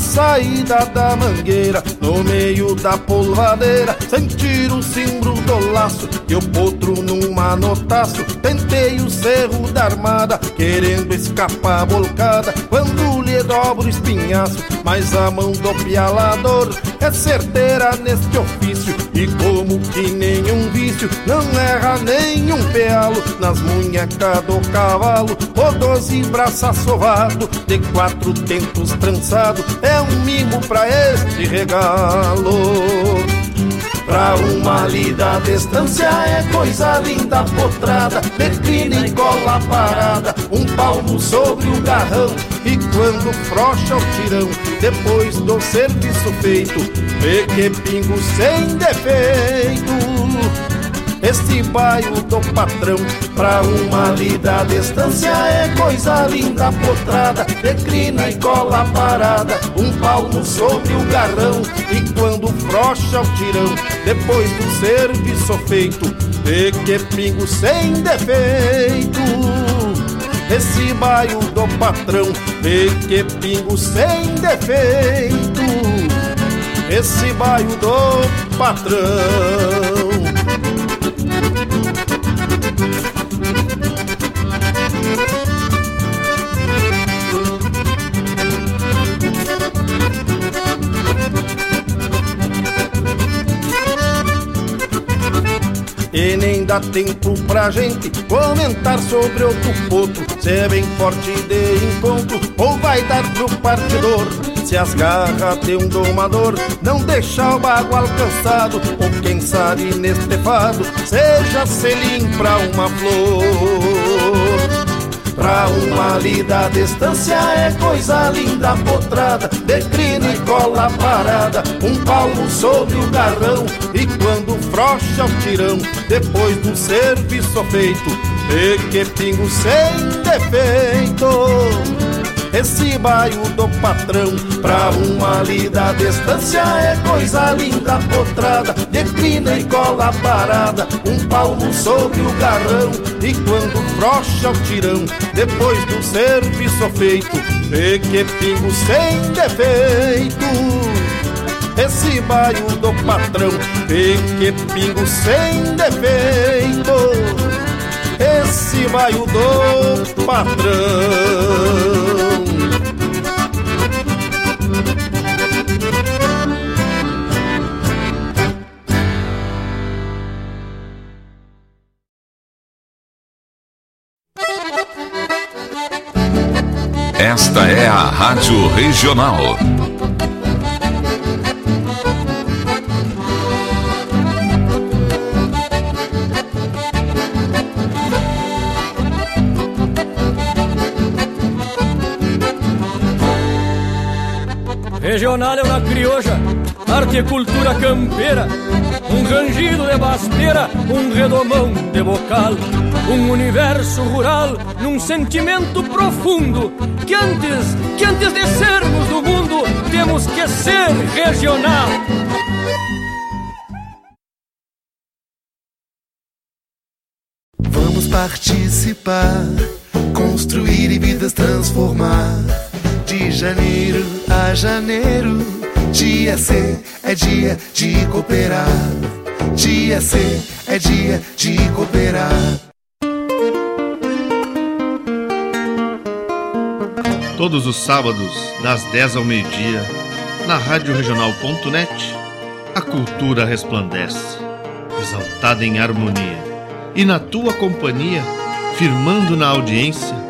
Saída da mangueira No meio da polvadeira Sentir o cimbro do laço E o potro num manotaço Tentei o cerro da armada Querendo escapar bolcada Quando lhe dobro o espinhaço Mas a mão do pialador É certeira neste ofício E como que nenhum vício Não erra nenhum pealo Nas munhecas do cavalo O doze braço sovado De quatro tentos trançado É um mimo pra este regalo. Pra uma lida a distância é coisa linda potrada Declina e cola parada Um palmo sobre o garrão E quando frocha o tirão Depois do serviço feito Vê que pingo sem defeito. Este bairro do patrão Pra uma lida a distância é coisa linda potrada Declina e cola parada Um palmo sobre o garrão. E quando frocha o tirão Depois do serviço feito Vê que pingo sem defeito esse bairro do patrão Vê que pingo sem defeito. Esse bairro do patrão dá tempo pra gente comentar sobre outro potro Se é bem forte de encontro ou vai dar pro partidor. Se as garras tem um domador, não deixa o bago alcançado. Ou quem sabe neste fado, seja selim pra uma flor. Pra uma lida a distância é coisa linda potrada. Declina e cola parada. Um palmo sobre o garrão E quando frocha o tirão Depois do serviço feito E que pingo sem defeito. Esse bairro do patrão Pra uma lida a distância é coisa linda potrada Declina e cola parada Um palmo sobre o garrão. E quando frocha o tirão Depois do serviço feito Vê que pingo sem defeito esse bairro do patrão Vê que pingo sem defeito Esse bairro do patrão Esta é a Rádio Regional. Regional é uma crioja, arte e cultura campeira, um rangido de basteira, um redomão de bocal, um universo rural num sentimento profundo que antes, que antes de sermos do mundo, temos que ser regional. Vamos participar, construir e vidas transformar. De janeiro janeiro, dia C é dia de cooperar. Dia C é dia de cooperar. Todos os sábados, das 10 ao meio-dia, na Rádio a cultura resplandece, exaltada em harmonia. E na tua companhia, firmando na audiência,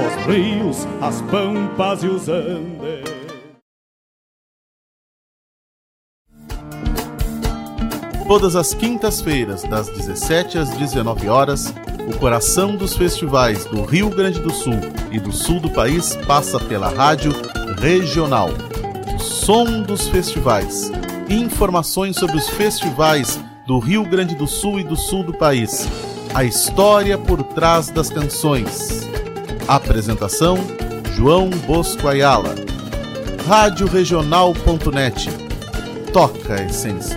os rios, as pampas e os andes. Todas as quintas-feiras, das 17 às 19 horas, o coração dos festivais do Rio Grande do Sul e do sul do país passa pela rádio regional. Som dos festivais. Informações sobre os festivais do Rio Grande do Sul e do sul do país. A história por trás das canções. Apresentação: João Bosco Ayala. Radioregional.net. Toca a essência.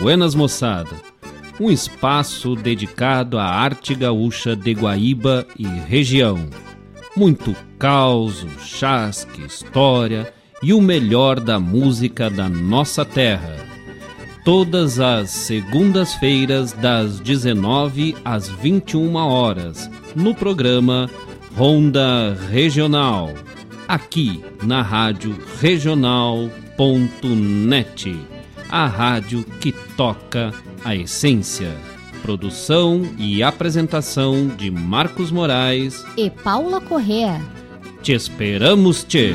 Buenas moçada. um espaço dedicado à arte gaúcha de Guaíba e região. Muito caos, chasque, história e o melhor da música da nossa terra. Todas as segundas-feiras, das 19 às 21 horas, no programa Ronda Regional, aqui na Rádio Regional.net, a rádio que toca a essência. Produção e apresentação de Marcos Moraes e Paula Correa. Te esperamos, Tchê!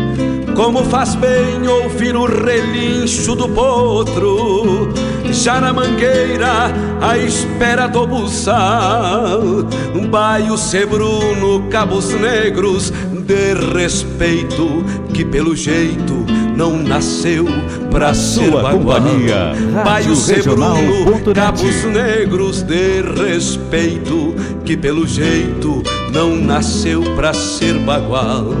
Como faz bem ouvir o relincho do potro Já na mangueira, à espera do buçal. Um baio sebruno, cabos negros De respeito, que pelo jeito não nasceu pra ser Sua companhia, Baio sebruno, cabos negros De respeito, que pelo jeito não nasceu pra ser bagual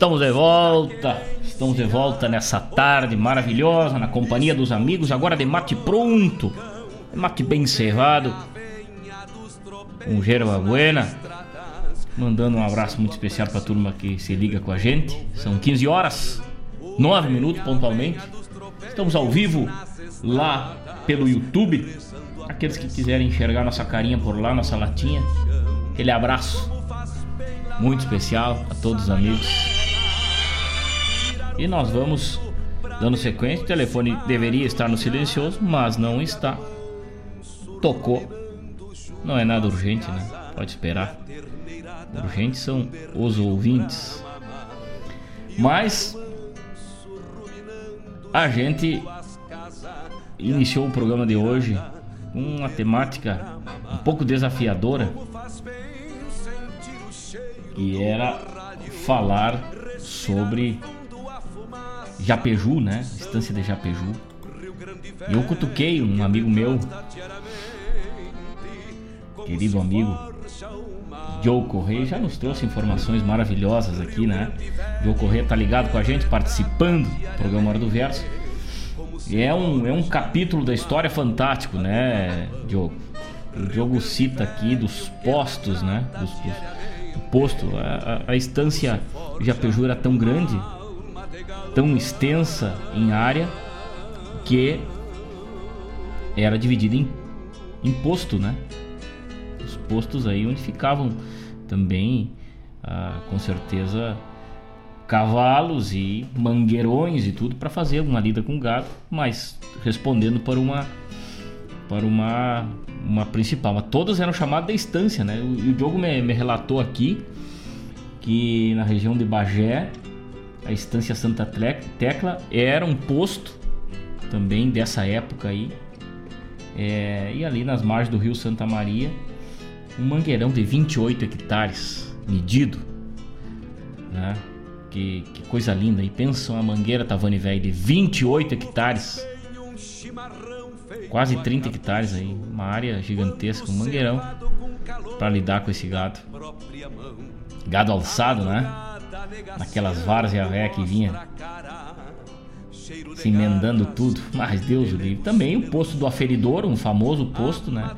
Estamos de volta, estamos de volta nessa tarde maravilhosa, na companhia dos amigos, agora de mate pronto, mate bem cevado, um gerva buena, mandando um abraço muito especial pra turma que se liga com a gente, são 15 horas, 9 minutos pontualmente, estamos ao vivo lá pelo YouTube, aqueles que quiserem enxergar nossa carinha por lá, nossa latinha, aquele abraço muito especial a todos os amigos. E nós vamos dando sequência. O telefone deveria estar no silencioso, mas não está. Tocou. Não é nada urgente, né? Pode esperar. Urgentes são os ouvintes. Mas a gente iniciou o programa de hoje com uma temática um pouco desafiadora que era falar sobre Japeju, né? Estância de Japeju. E eu cutuquei um amigo meu, querido amigo Joe Correia, já nos trouxe informações maravilhosas aqui, né? Joe Correia tá ligado com a gente, participando do programa Hora do Verso. E é um, é um capítulo da história fantástico, né, Diogo? O Diogo cita aqui dos postos, né? Dos, dos, do posto. A, a, a estância Japeju era tão grande, tão extensa em área, que era dividida em, em posto, né? Os postos aí onde ficavam também, ah, com certeza, cavalos e mangueirões e tudo para fazer uma lida com gado, mas respondendo para uma para uma uma principal, mas todas eram chamadas de estância, né? O, o Diogo me, me relatou aqui que na região de Bagé, a estância Santa Tecla era um posto também dessa época aí. É, e ali nas margens do rio Santa Maria, um mangueirão de 28 hectares medido, né? Que, que coisa linda. E pensa uma mangueira Tavani velho de 28 hectares. Quase 30 hectares aí. Uma área gigantesca, um mangueirão. para lidar com esse gado. Gado alçado, né? Naquelas a véia que vinha se emendando tudo. Mas Deus o livre. Também o posto do aferidor, um famoso posto, né?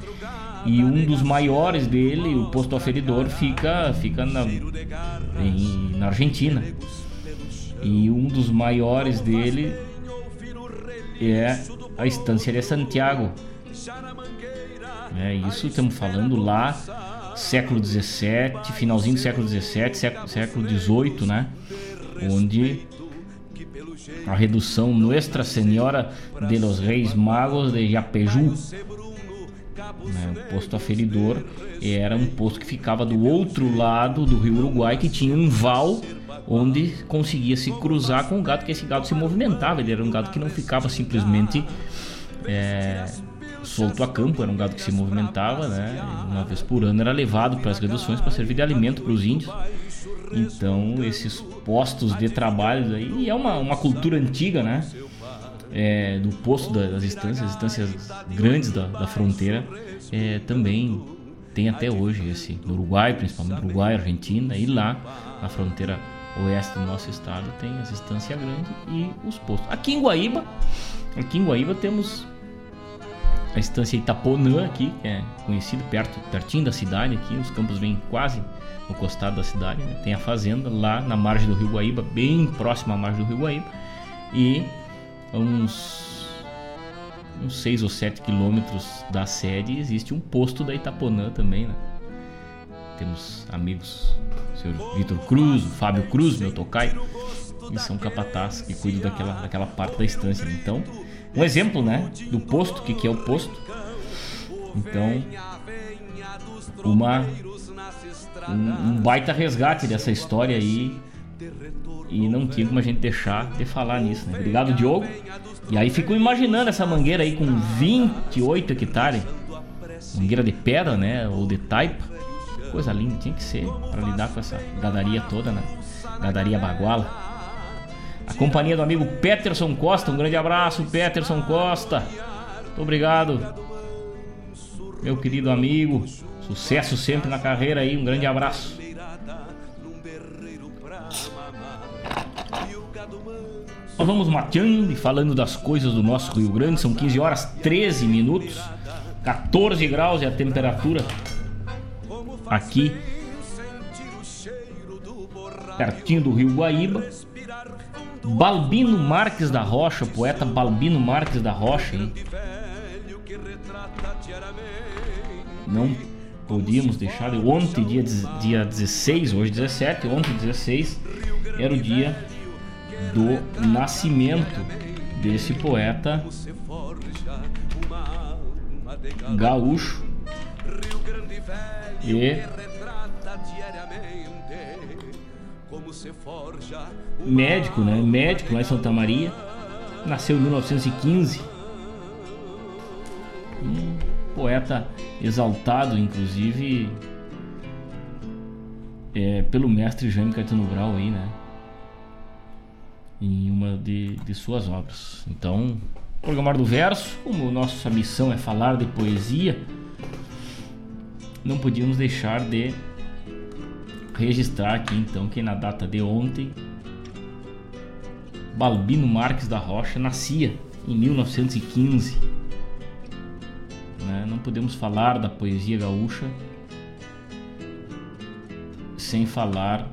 E um dos maiores dele, o posto aferidor, fica, fica na, em, na Argentina. E um dos maiores dele é a estância de Santiago. É isso, estamos falando lá, século XVII, finalzinho do século XVII, século, XVIII, né? Onde a redução Nuestra Senhora de los Reis Magos de Japejú né? O posto aferidor era um posto que ficava do outro lado do rio Uruguai, que tinha um val onde conseguia se cruzar com o gado, que esse gado se movimentava. Ele era um gado que não ficava simplesmente é, solto a campo, era um gado que se movimentava, né? Uma vez por ano era levado para as reduções para servir de alimento para os índios. Então, esses postos de trabalho aí, e é uma, uma cultura antiga, né? é, do posto das instâncias, as instâncias grandes da, da fronteira, é, também tem até hoje esse, no Uruguai, principalmente Uruguai, Argentina, e lá na fronteira oeste do nosso estado tem as instâncias grandes e os postos. Aqui em Guaíba, aqui em Guaíba temos a estância Itaponã aqui, que é conhecida perto, pertinho da cidade aqui, os campos vêm quase no costado da cidade, né? tem a fazenda lá na margem do Rio Guaíba, bem próximo à margem do Rio Guaíba, e uns, uns 6 ou 7 quilômetros da sede existe um posto da Itaponã também, né? Temos amigos, o senhor Vitor Cruz, o Fábio Cruz, meu tokai, e são capatazes que cuidam daquela, daquela parte da estância. Né? Então, um exemplo, né, do posto, o que, que é o posto. Então, uma um, um baita resgate dessa história aí e não tinha como a gente deixar de falar nisso, né? Obrigado, Diogo. E aí fico imaginando essa mangueira aí com 28 hectares. Mangueira de pedra, né? Ou de taipa. Coisa linda, tinha que ser para lidar com essa gadaria toda, né? Gadaria baguala. Companhia do amigo Peterson Costa. Um grande abraço, Peterson Costa. Muito obrigado, meu querido amigo. Sucesso sempre na carreira aí. Um grande abraço. Nós vamos mateando e falando das coisas do nosso Rio Grande. São 15 horas 13 minutos, 14 graus é a temperatura aqui, pertinho do Rio Guaíba. Balbino Marques da Rocha, poeta Balbino Marques da Rocha, hein? Não podíamos deixar. Ontem, dia, dia 16, hoje 17, ontem 16, era o dia do nascimento desse poeta gaúcho e médico, né? Médico lá em Santa Maria. Nasceu em 1915. Um poeta exaltado, inclusive, é, pelo mestre Jaime Caetano Brau aí, né? em uma de, de suas obras. Então, programar do verso, como nossa missão é falar de poesia, não podíamos deixar de registrar aqui então que na data de ontem Balbino Marques da Rocha nascia em 1915. Né? Não podemos falar da poesia gaúcha sem falar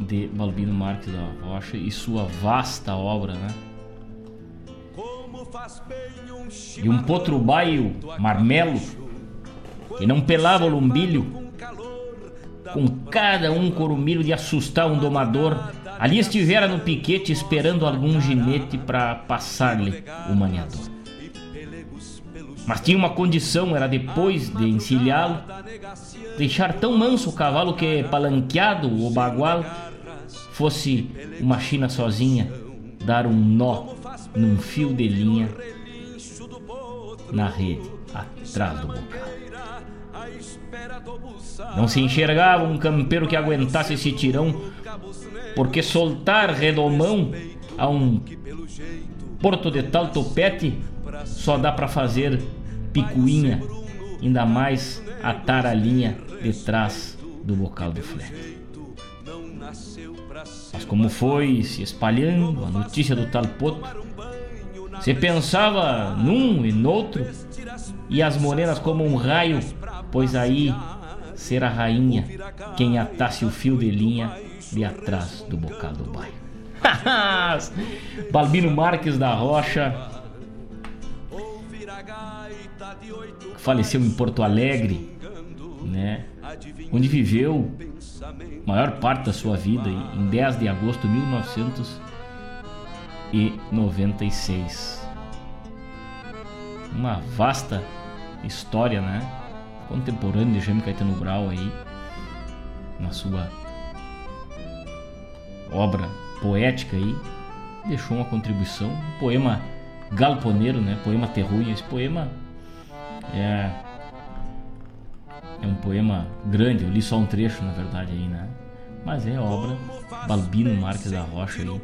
de Balbino Marques da Rocha e sua vasta obra, né? E um potro baio marmelo que não pelava o lombilho, com cada um corumilho de assustar um domador Ali estivera no piquete esperando algum ginete para passar-lhe o maniador. Mas tinha uma condição, era depois de encilhá-lo, deixar tão manso o cavalo que, palanqueado o bagual, fosse uma china sozinha dar um nó num fio de linha na rede, atrás do bocal. Não se enxergava um campeiro que aguentasse esse tirão, porque soltar redomão a um porto de tal topete só dá para fazer picuinha, ainda mais atar a linha de trás do bocal de flete. Mas como foi se espalhando a notícia do tal poto, se pensava num e noutro, e as morenas como um raio, pois aí ser a rainha quem atasse o fio de linha de atrás do bocal do bairro. Balbino Marques da Rocha faleceu em Porto Alegre, né? Onde viveu maior parte da sua vida em 10 de agosto de 1996. Uma vasta história, né? Contemporânea de Jaime Caetano Brau aí na sua obra poética aí deixou uma contribuição, um poema galponeiro, né? Poema terruia. Esse poema é é um poema grande, eu li só um trecho na verdade aí, né? Mas é obra Balbino Marques da Rocha aí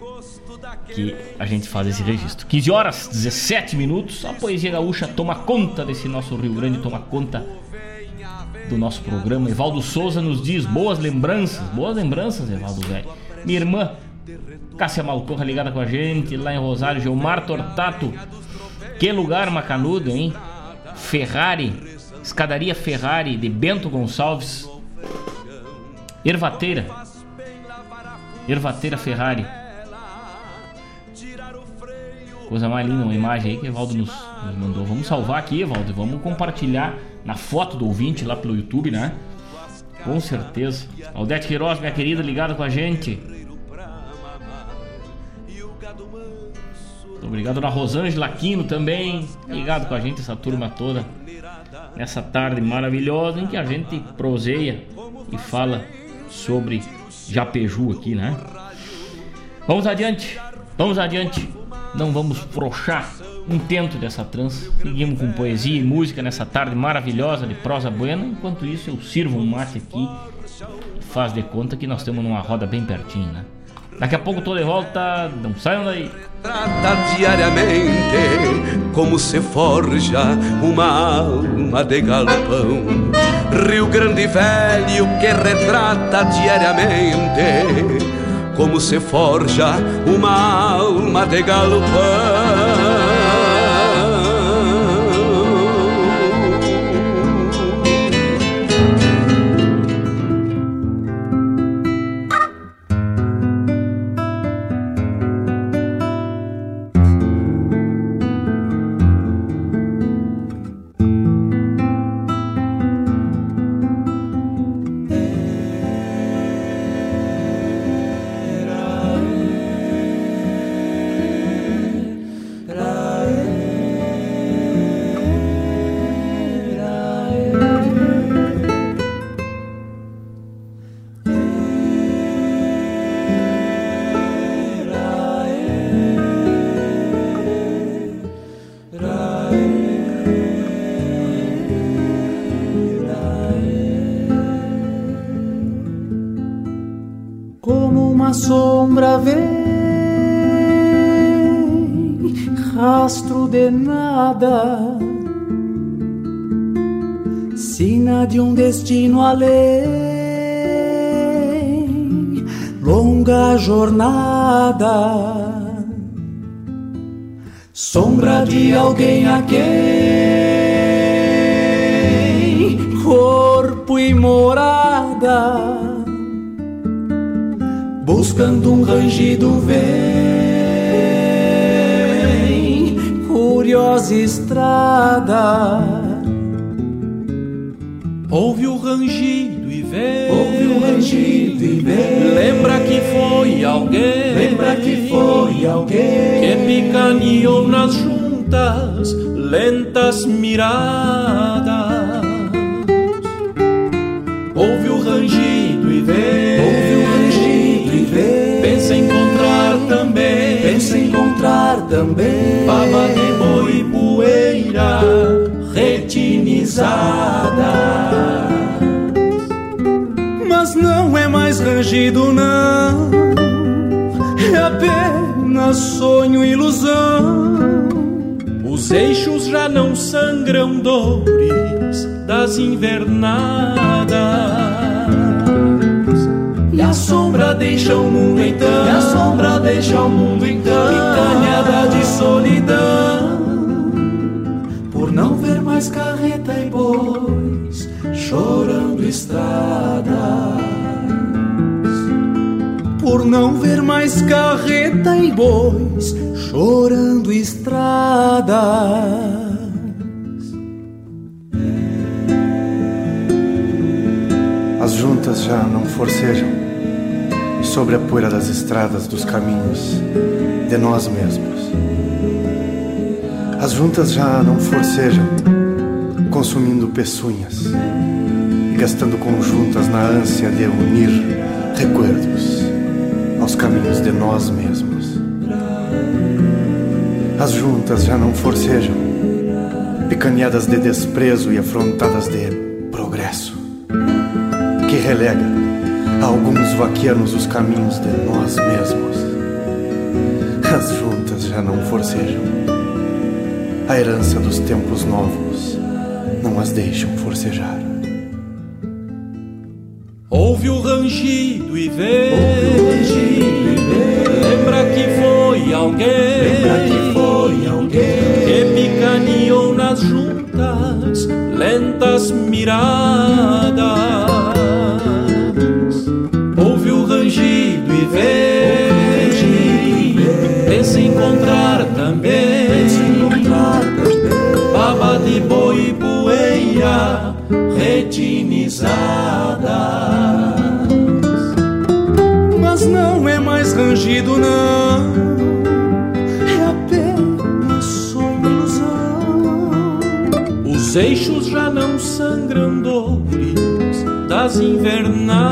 que a gente faz esse registro. 15 horas 17 minutos, a poesia gaúcha toma conta desse nosso Rio Grande, toma conta do nosso programa. Evaldo Souza nos diz boas lembranças, boas lembranças, Evaldo velho. Minha irmã Cássia Malcorra ligada com a gente lá em Rosário, Gilmar Tortato. Que lugar macanudo, hein? Ferrari, escadaria Ferrari de Bento Gonçalves. Ervateira. Ervateira Ferrari. Coisa mais linda, uma imagem aí que o Evaldo nos, mandou. Vamos salvar aqui, Evaldo, vamos compartilhar na foto do ouvinte lá pelo YouTube, né? Com certeza. Aldete Queiroz, minha querida, ligada com a gente. Muito obrigado, Dona Rosângela Aquino também, ligado com a gente, essa turma toda, nessa tarde maravilhosa em que a gente proseia e fala sobre Japeju aqui, né? Vamos adiante, vamos adiante, não vamos frouxar um tento dessa trança. Seguimos com poesia e música nessa tarde maravilhosa de prosa buena. Enquanto isso, eu sirvo um mate aqui. Faz de conta que nós estamos numa roda bem pertinho, né? Daqui a pouco tô de volta, não saiam daí. Trata diariamente como se forja uma alma de galpão. Rio Grande Velho que retrata diariamente como se forja uma alma de galpão. Nada, sina de um destino além, longa jornada, sombra de alguém a quem corpo e morada. Buscando um rangido vem curiosa estrada ouve o rangido e vem. Ouve o rangido e vem. Lembra que foi alguém. Lembra que foi alguém. Que picaneou nas juntas lentas miradas. Retinizada. Mas não é mais rangido, não. É apenas sonho e ilusão. Os eixos já não sangram dores das invernadas. E a sombra deixa o mundo então. E a sombra deixa o mundo então. Picanhada de solidão. Por não ver mais chorando estradas. Por não ver mais carreta e bois chorando estradas. As juntas já não forcejam sobre a poeira das estradas dos caminhos de nós mesmos. As juntas já não forcejam, consumindo peçunhas gastando conjuntas na ânsia de unir recuerdos aos caminhos de nós mesmos. As juntas já não forcejam, picaneadas de desprezo e afrontadas de progresso, que relega a alguns vaqueanos os caminhos de nós mesmos. As juntas já não forcejam, a herança dos tempos novos não as deixam forcejar. Ouve o rangido e vê. Lembra que foi alguém. Lembra que foi alguém. Que picaneou nas juntas lentas miradas. Ouve o rangido e vê. Pensa encontrar também. Pensa encontrar também. Baba de boi e poeira retinizadas. Rangido, não. É apenas sonho ilusão. Os eixos já não sangram dores das invernadas.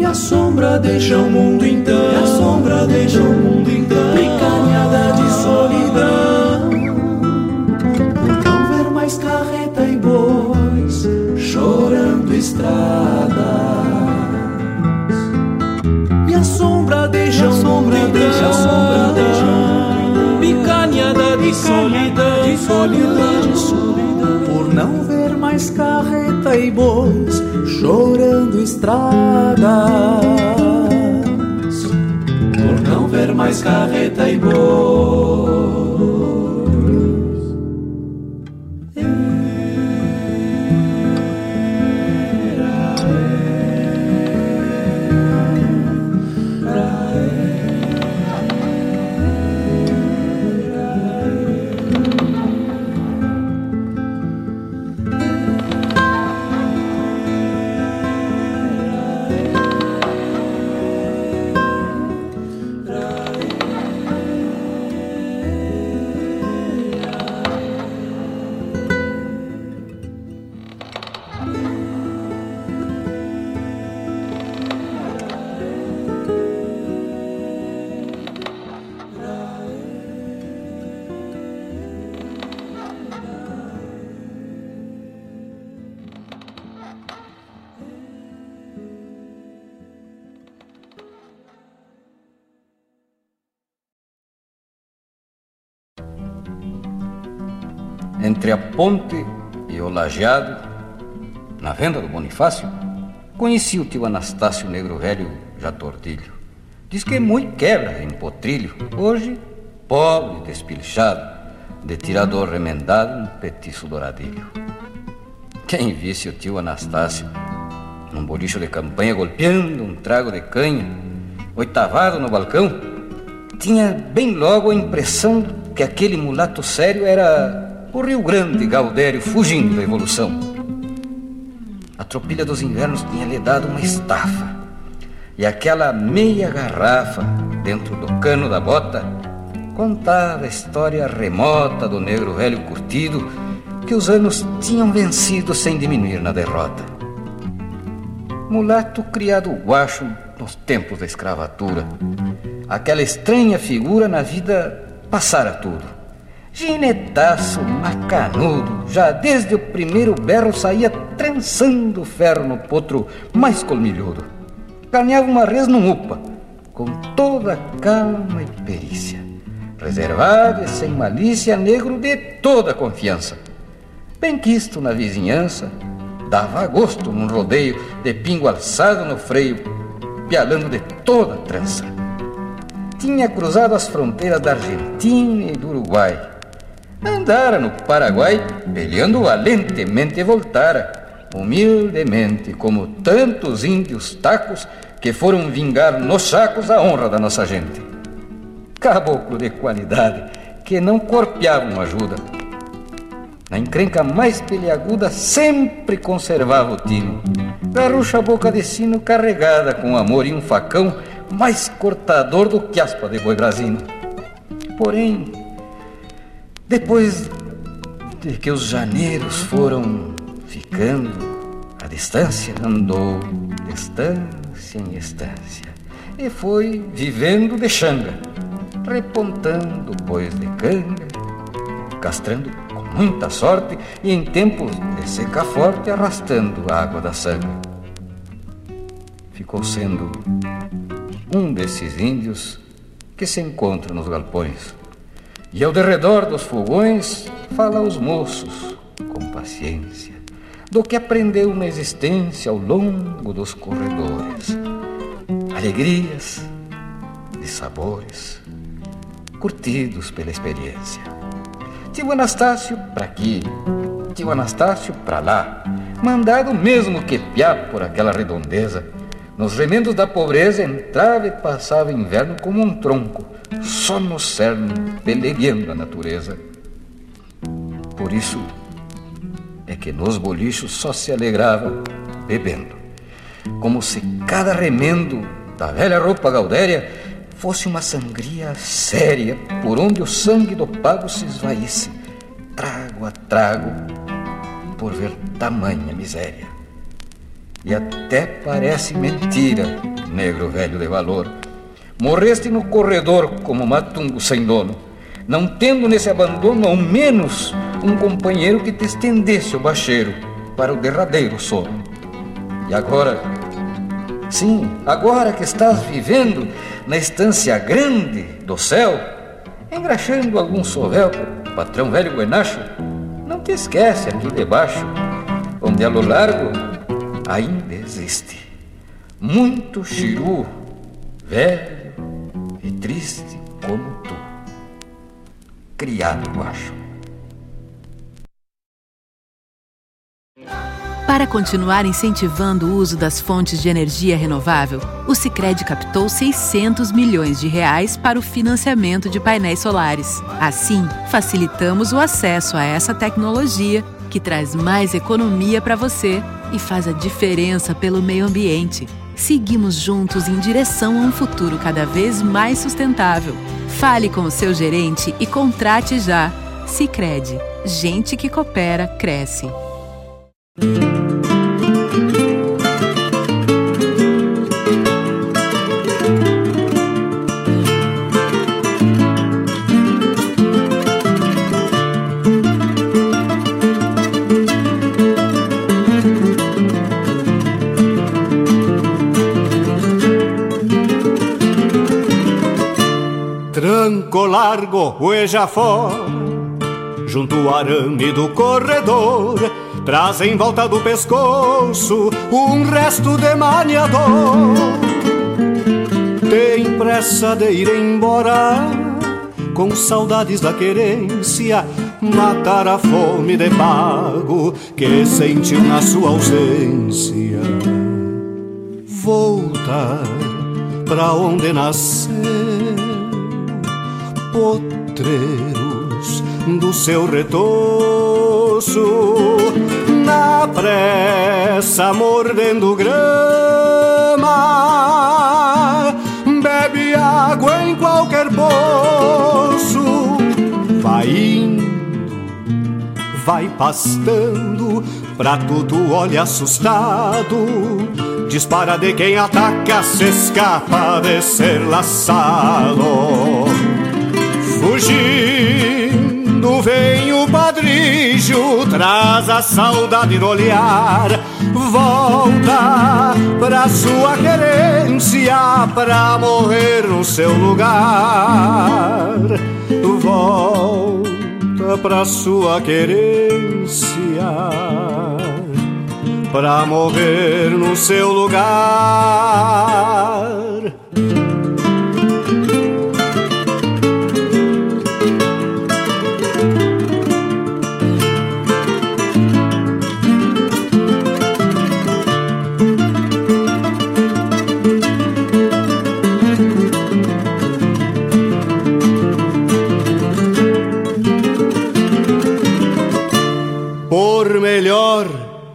E a sombra deixa o mundo então. E a sombra deixa o mundo então. Picanhada de solidão. Por não ver mais carreta e bois chorando estradas. Deixa a sombra deixa a sombra deixa picanhada de solidão, de solidão, de solidão. Por não ver mais carreta e bois chorando estradas. Por não ver mais carreta e bois. Entre a ponte e o lajeado, na venda do Bonifácio, conheci o tio Anastácio Negro Velho, já tordilho. Diz que é muito quebra em potrilho. Hoje, pobre, despilchado, de tirador remendado, um petiço douradilho. Quem visse o tio Anastácio num bolicho de campanha golpeando um trago de canha, oitavado no balcão, tinha bem logo a impressão que aquele mulato sério era o Rio Grande Gaudério fugindo da evolução. a tropilha dos invernos tinha lhe dado uma estafa. E aquela meia garrafa dentro do cano da bota contava a história remota do negro velho curtido que os anos tinham vencido sem diminuir na derrota. Mulato criado guacho nos tempos da escravatura. Aquela estranha figura na vida passara tudo. Ginetaço, macanudo, já desde o primeiro berro saía trançando ferro no potro mais colmilhudo. Ganhava uma res num upa, com toda calma e perícia. Reservado e sem malícia, negro de toda confiança. Bem quisto na vizinhança, dava gosto num rodeio de pingo alçado no freio, pialando de toda trança. Tinha cruzado as fronteiras da Argentina e do Uruguai. Andara no Paraguai, peleando valentemente voltara, humildemente, como tantos índios tacos que foram vingar nos sacos a honra da nossa gente. Caboclo de qualidade, que não corpeavam ajuda. Na encrenca mais peleaguda, sempre conservava o tino. Garrucha boca de sino carregada com amor e um facão mais cortador do que aspa de boi brasino. Porém, depois de que os janeiros foram ficando, a distância andou de estância em estância e foi vivendo de xanga, repontando bois de canga, castrando com muita sorte e em tempos de seca forte arrastando a água da sanga. Ficou sendo um desses índios que se encontram nos galpões. E ao derredor dos fogões fala aos moços, com paciência, do que aprendeu na existência ao longo dos corredores. Alegrias e sabores, curtidos pela experiência. Tio Anastácio para aqui, tio Anastácio para lá, mandado mesmo que piá por aquela redondeza nos remendos da pobreza entrava e passava inverno como um tronco, só no cerne, peleguendo a natureza. Por isso é que nos bolichos só se alegrava bebendo, como se cada remendo da velha roupa gaudéria fosse uma sangria séria, por onde o sangue do pago se esvaísse, trago a trago, por ver tamanha miséria. E até parece mentira, negro velho de valor. Morreste no corredor como matungo sem dono, não tendo nesse abandono ao menos um companheiro que te estendesse o bacheiro para o derradeiro sono. E agora, sim, agora que estás vivendo na estância grande do céu, engraxando algum sovel, patrão velho Guenacho, não te esquece aqui debaixo, onde a lo largo ainda existe. Muito chiru, velho triste como tu, criado baixo. Para continuar incentivando o uso das fontes de energia renovável, o Sicredi captou 600 milhões de reais para o financiamento de painéis solares. Assim, facilitamos o acesso a essa tecnologia que traz mais economia para você e faz a diferença pelo meio ambiente. Seguimos juntos em direção a um futuro cada vez mais sustentável. Fale com o seu gerente e contrate já. Sicredi, gente que coopera cresce. Largo, hueja fora, junto ao arame do corredor, traz em volta do pescoço um resto de maniador. Tem pressa de ir embora, com saudades da querência, matar a fome de pago que sentiu na sua ausência. Voltar pra onde nasceu potreiros do seu retoço na pressa mordendo grama, bebe água em qualquer bolso, vai indo, vai pastando, pra tudo olha assustado. Dispara de quem ataca, se escapa de ser laçado. Fugindo vem o padrijo, traz a saudade no olhar. Volta pra sua querência, pra morrer no seu lugar. Volta pra sua querência pra morrer no seu lugar.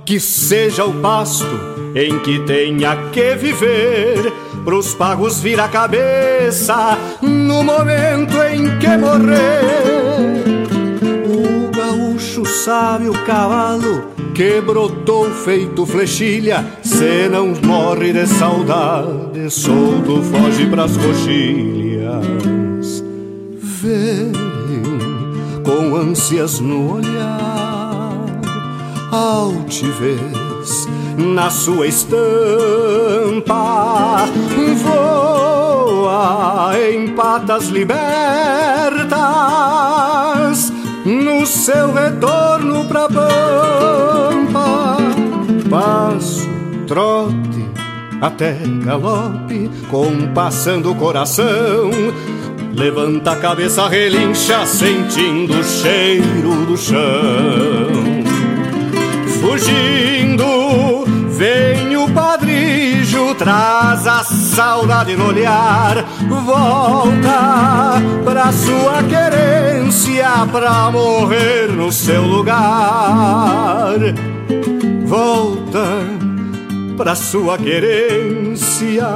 Que seja o pasto em que tenha que viver, pros pagos vir a cabeça no momento em que morrer. O gaúcho sabe o cavalo que brotou feito flechilha, se não morre de saudade, solto foge pras coxilhas. Vem com ânsias no olhar altivez na sua estampa. Voa em patas libertas no seu retorno pra pampa. Passo trote até galope compassando o coração. Levanta a cabeça relincha sentindo o cheiro do chão fugindo, vem o padrijo, traz a saudade no olhar, volta pra sua querência, pra morrer no seu lugar. Volta pra sua querência,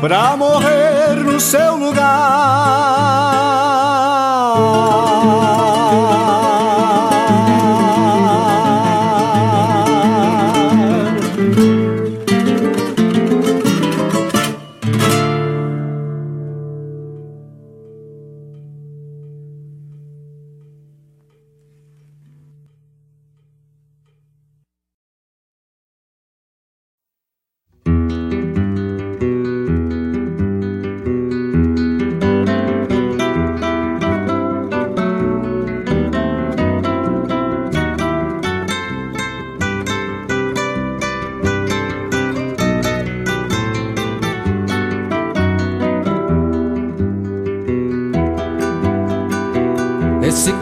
pra morrer no seu lugar.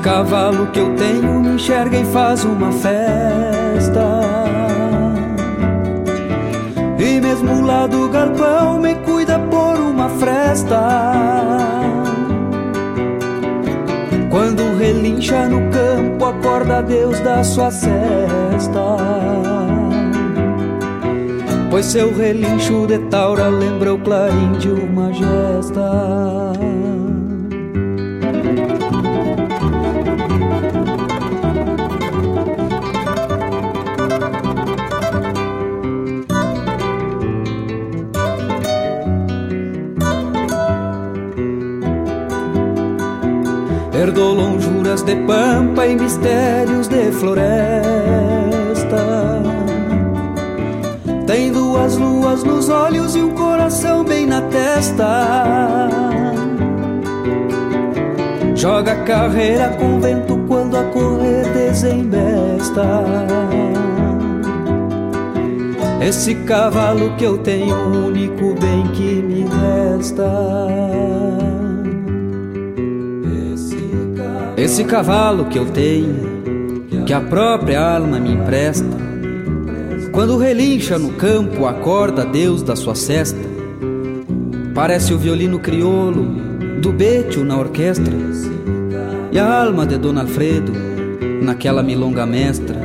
Cavalo que eu tenho me enxerga e faz uma festa. E mesmo lá do galpão me cuida por uma fresta. Quando relincha no campo, acorda Deus da sua cesta. Pois seu relincho de taura lembra o clarim de uma gesta. Herdou lonjuras de pampa e mistérios de floresta. Tem duas luas nos olhos e um coração bem na testa. Joga carreira com vento quando a correr desembesta. Esse cavalo que eu tenho, o único bem que me resta. Esse cavalo que eu tenho, que a própria alma me empresta, quando relincha no campo, acorda Deus da sua cesta. Parece o violino crioulo do Betio na orquestra, e a alma de Dona Alfredo naquela milonga mestra.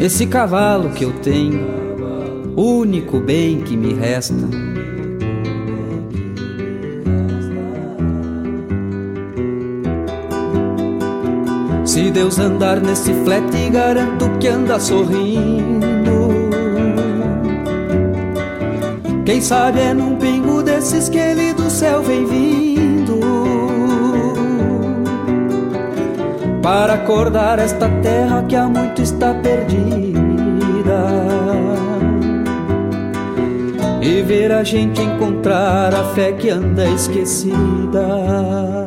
Esse cavalo que eu tenho, único bem que me resta. Deus andar nesse flete, garanto que anda sorrindo. Quem sabe é num pingo desses que ele do céu vem vindo. Para acordar esta terra que há muito está perdida. E ver a gente encontrar a fé que anda esquecida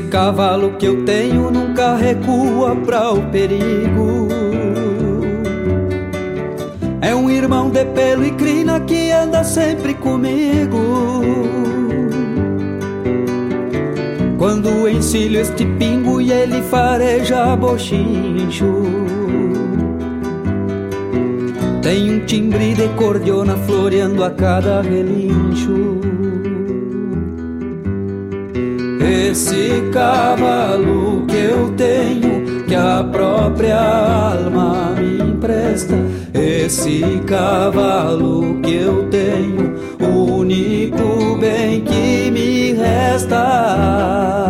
Esse cavalo que eu tenho nunca recua para o perigo. É um irmão de pelo e crina que anda sempre comigo. Quando encilho este pingo e ele fareja bochincho. Tem um timbre de cordiona floreando a cada relincho. Esse cavalo que eu tenho, que a própria alma me empresta. Esse cavalo que eu tenho, o único bem que me resta.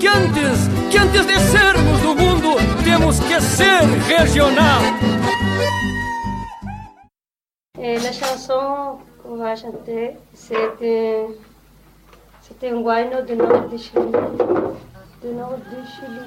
que antes, que antes de sermos do mundo, temos que ser regional. Eh, la chanson qu'on va chanter, c'était c'était un guayno du nord du Chili. Du nord du Chili.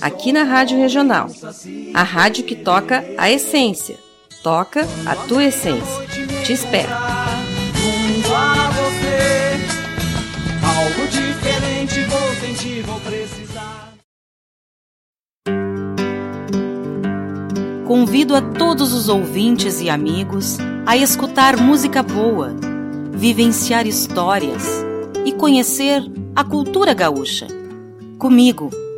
aqui na Rádio Regional. A rádio que toca a essência. Toca a tua essência. Te espero. Junto a você, algo diferente vou sentir, vou precisar. Convido a todos os ouvintes e amigos a escutar música boa, vivenciar histórias e conhecer a cultura gaúcha. Comigo,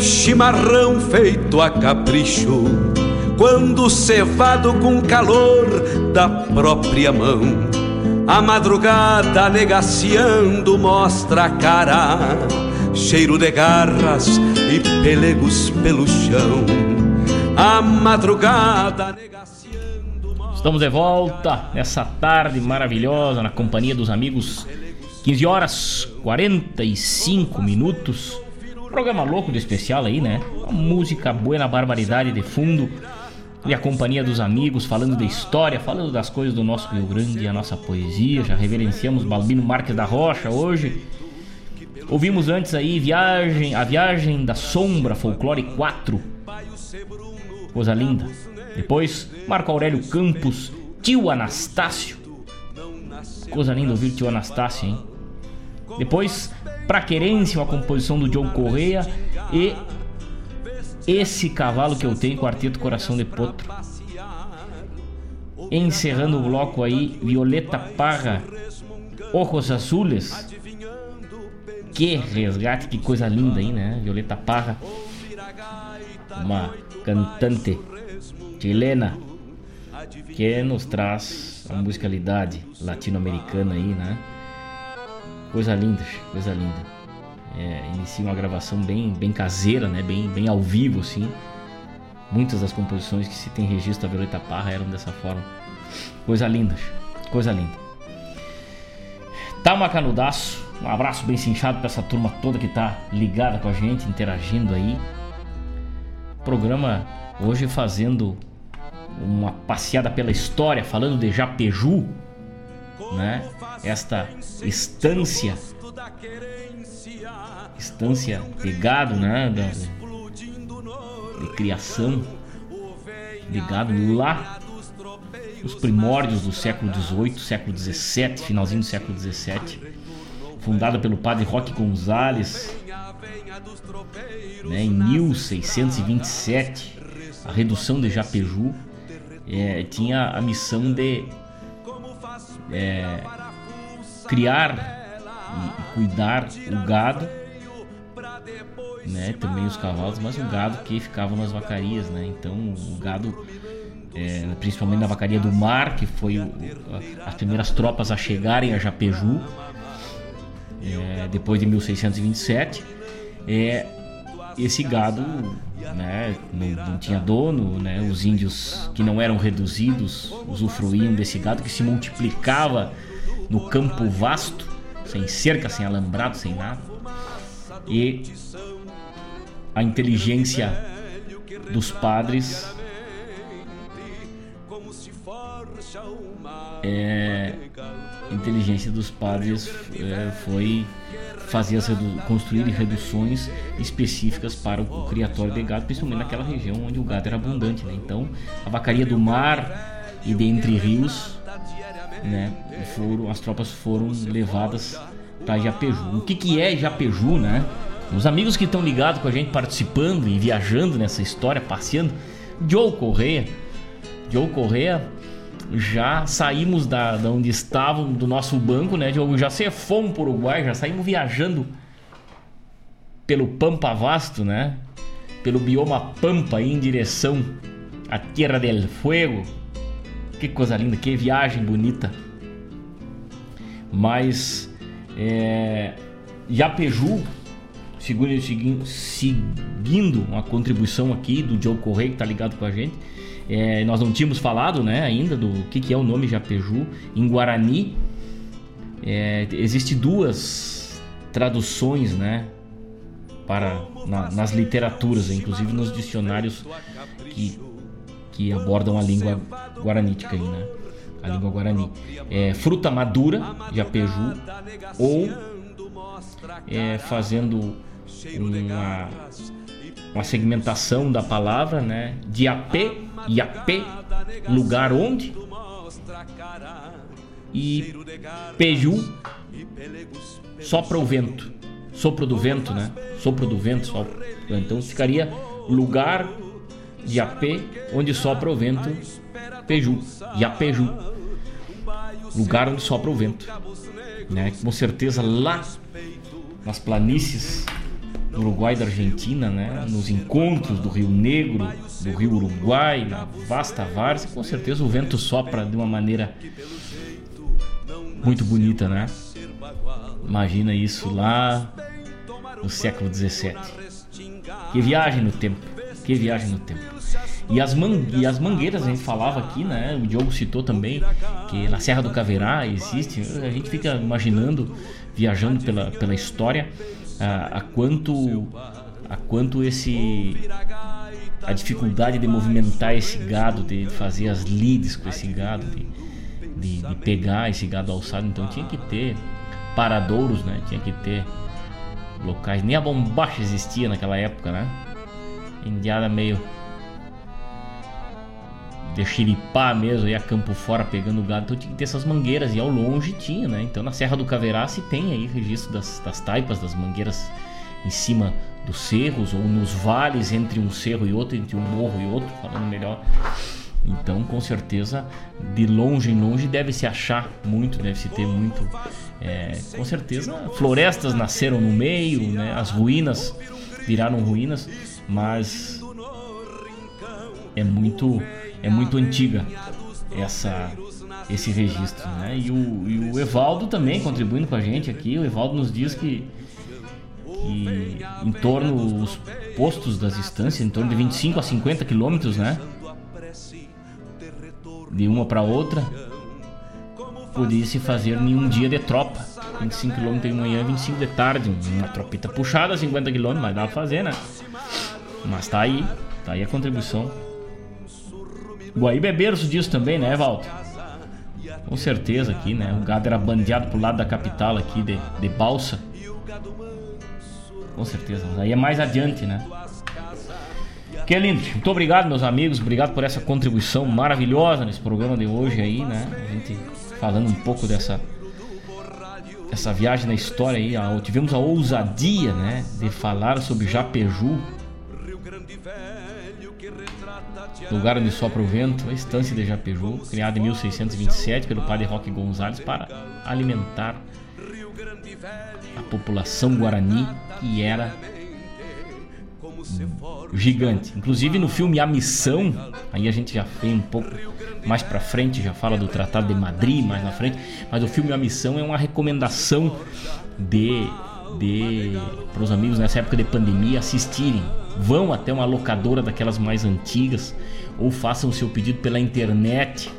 Chimarrão feito a capricho, quando cevado com calor da própria mão. A madrugada negaciando mostra a cara, cheiro de garras e pelegos pelo chão. A madrugada Estamos de volta nessa tarde maravilhosa na companhia dos amigos. 15 horas 45 minutos. Programa louco de especial aí, né? Uma música boa na barbaridade de fundo. E a companhia dos amigos, falando da história, falando das coisas do nosso Rio Grande e a nossa poesia. Já reverenciamos Balbino Marques da Rocha hoje. Ouvimos antes aí Viagem, A Viagem da Sombra, Folclore 4. Coisa linda. Depois, Marco Aurélio Campos, Tio Anastácio. Coisa linda ouvir Tio Anastácio, hein? Depois, Pra Querência, uma composição do John Correia. E Esse Cavalo que eu tenho, Quarteto Coração de Potro. Encerrando o bloco aí, Violeta Parra, Ojos Azules. Que resgate, que coisa linda aí, né? Violeta Parra, uma cantante chilena que nos traz a musicalidade latino-americana aí, né? Coisa linda, coisa linda. É, inicia uma gravação bem, bem caseira, né? Bem, bem ao vivo, assim. Muitas das composições que se tem registro da Violeta Parra eram dessa forma. Coisa linda, coisa linda. Tama Canudaço, Um abraço bem cinchado para essa turma toda que tá ligada com a gente, interagindo aí. Programa hoje fazendo uma passeada pela história, falando de Japeju, né? Esta estância estância pegado, né, da, de criação ligado lá os primórdios do século XVIII, século XVII, finalzinho do século XVII, fundada pelo padre Roque Gonzalez, né, em 1627, a redução de Japeju é, tinha a missão de é, criar e, cuidar o gado, né, também os cavalos, mas o gado que ficava nas vacarias, né? Então o gado é, principalmente na vacaria do mar, que foi o, as primeiras tropas a chegarem a Japeju, é, depois de 1627. É, esse gado né, não, não, tinha dono, né, os índios que não eram reduzidos usufruíam desse gado que se multiplicava no campo vasto, sem cerca, sem alambrado, sem nada. E a inteligência dos padres é, inteligência dos padres é, foi fazer as construir reduções específicas para o criatório de gado, principalmente naquela região onde o gado era abundante. Né? Então, a vacaria do mar e de entre rios, né, foram, as tropas foram levadas para Japeju. O que, que é Japeju, né? Os amigos que estão ligados com a gente, participando e viajando nessa história, passeando, Joe Correia. Joe Correia já saímos da, da onde estavam, do nosso banco, né, Diogo? Já se fomos para o Uruguai, já saímos viajando pelo Pampa Vasto, né? Pelo bioma Pampa em direção à Terra del Fuego. Que coisa linda, que viagem bonita. Mas é, Japeju, segundo, seguindo uma contribuição aqui do Joe Correia, que está ligado com a gente, é, nós não tínhamos falado né, ainda do que, que é o nome Japeju em Guarani. É, Existem duas traduções né, para, na, nas literaturas, inclusive nos dicionários que, que abordam a língua guaranítica. Aí, né? A língua guarani. É, fruta madura, Japeju, ou é, fazendo uma, uma segmentação da palavra, né? Diapé Iapé, lugar onde? E Peju, sopra o vento. Sopro do vento, né? Sopro do vento, sopra. Então ficaria lugar de onde sopra o vento, Peju. Iapeju. Lugar onde sopra o vento. Né? Com certeza lá nas planícies do Uruguai e da Argentina, né? nos encontros do Rio Negro, do Rio Uruguai, na vasta várzea, com certeza o vento sopra de uma maneira muito bonita, né? Imagina isso lá no século XVII. Que viagem no tempo, que viagem no tempo. E as, e as mangueiras, a gente falava aqui, né? O Diogo citou também que na Serra do Caverá existe. A gente fica imaginando, viajando pela, pela história, a, a quanto a quanto esse a dificuldade de movimentar esse gado, de fazer as lides com esse gado, de, de, de pegar esse gado alçado. Então tinha que ter paradouros, né? Tinha que ter locais. Nem a bombacha existia naquela época, né? Indiada meio de xiripá mesmo, ia campo fora pegando gado, então tinha que ter essas mangueiras, e ao longe tinha, né? Então na Serra do Caverá se tem aí registro das, das taipas, das mangueiras em cima dos cerros ou nos vales entre um cerro e outro, entre um morro e outro, falando melhor. Então, com certeza, de longe em longe deve se achar muito, deve se ter muito. É, com certeza, florestas nasceram no meio, né? as ruínas viraram ruínas, mas é muito, é muito antiga essa esse registro, né? E o, e o Evaldo também contribuindo com a gente aqui. O Evaldo nos diz que que em torno os postos das distâncias, em torno de 25 a 50 quilômetros, né? De uma para outra, podia se fazer em um dia de tropa. 25 km de manhã, 25 de tarde. Uma tropita puxada, 50 km, mas dá pra fazer, né? Mas tá aí, tá aí a contribuição. Guaíba é berço disso também, né, Walter? Com certeza aqui, né? O gado era bandeado pro lado da capital aqui de, de balsa. Com certeza, mas aí é mais adiante, né? Que lindo. Muito obrigado, meus amigos. Obrigado por essa contribuição maravilhosa nesse programa de hoje aí, né? A gente falando um pouco dessa essa viagem na história aí. Tivemos a ousadia, né, de falar sobre Japeju. Lugar onde sopra o vento, a estância de Japeju, criada em 1627 pelo padre Roque Gonzalez para alimentar a população guarani que era gigante. Inclusive no filme A Missão, aí a gente já vem um pouco mais para frente, já fala do Tratado de Madrid mais na frente, mas o filme A Missão é uma recomendação de de para os amigos nessa época de pandemia assistirem. Vão até uma locadora daquelas mais antigas ou façam seu pedido pela internet.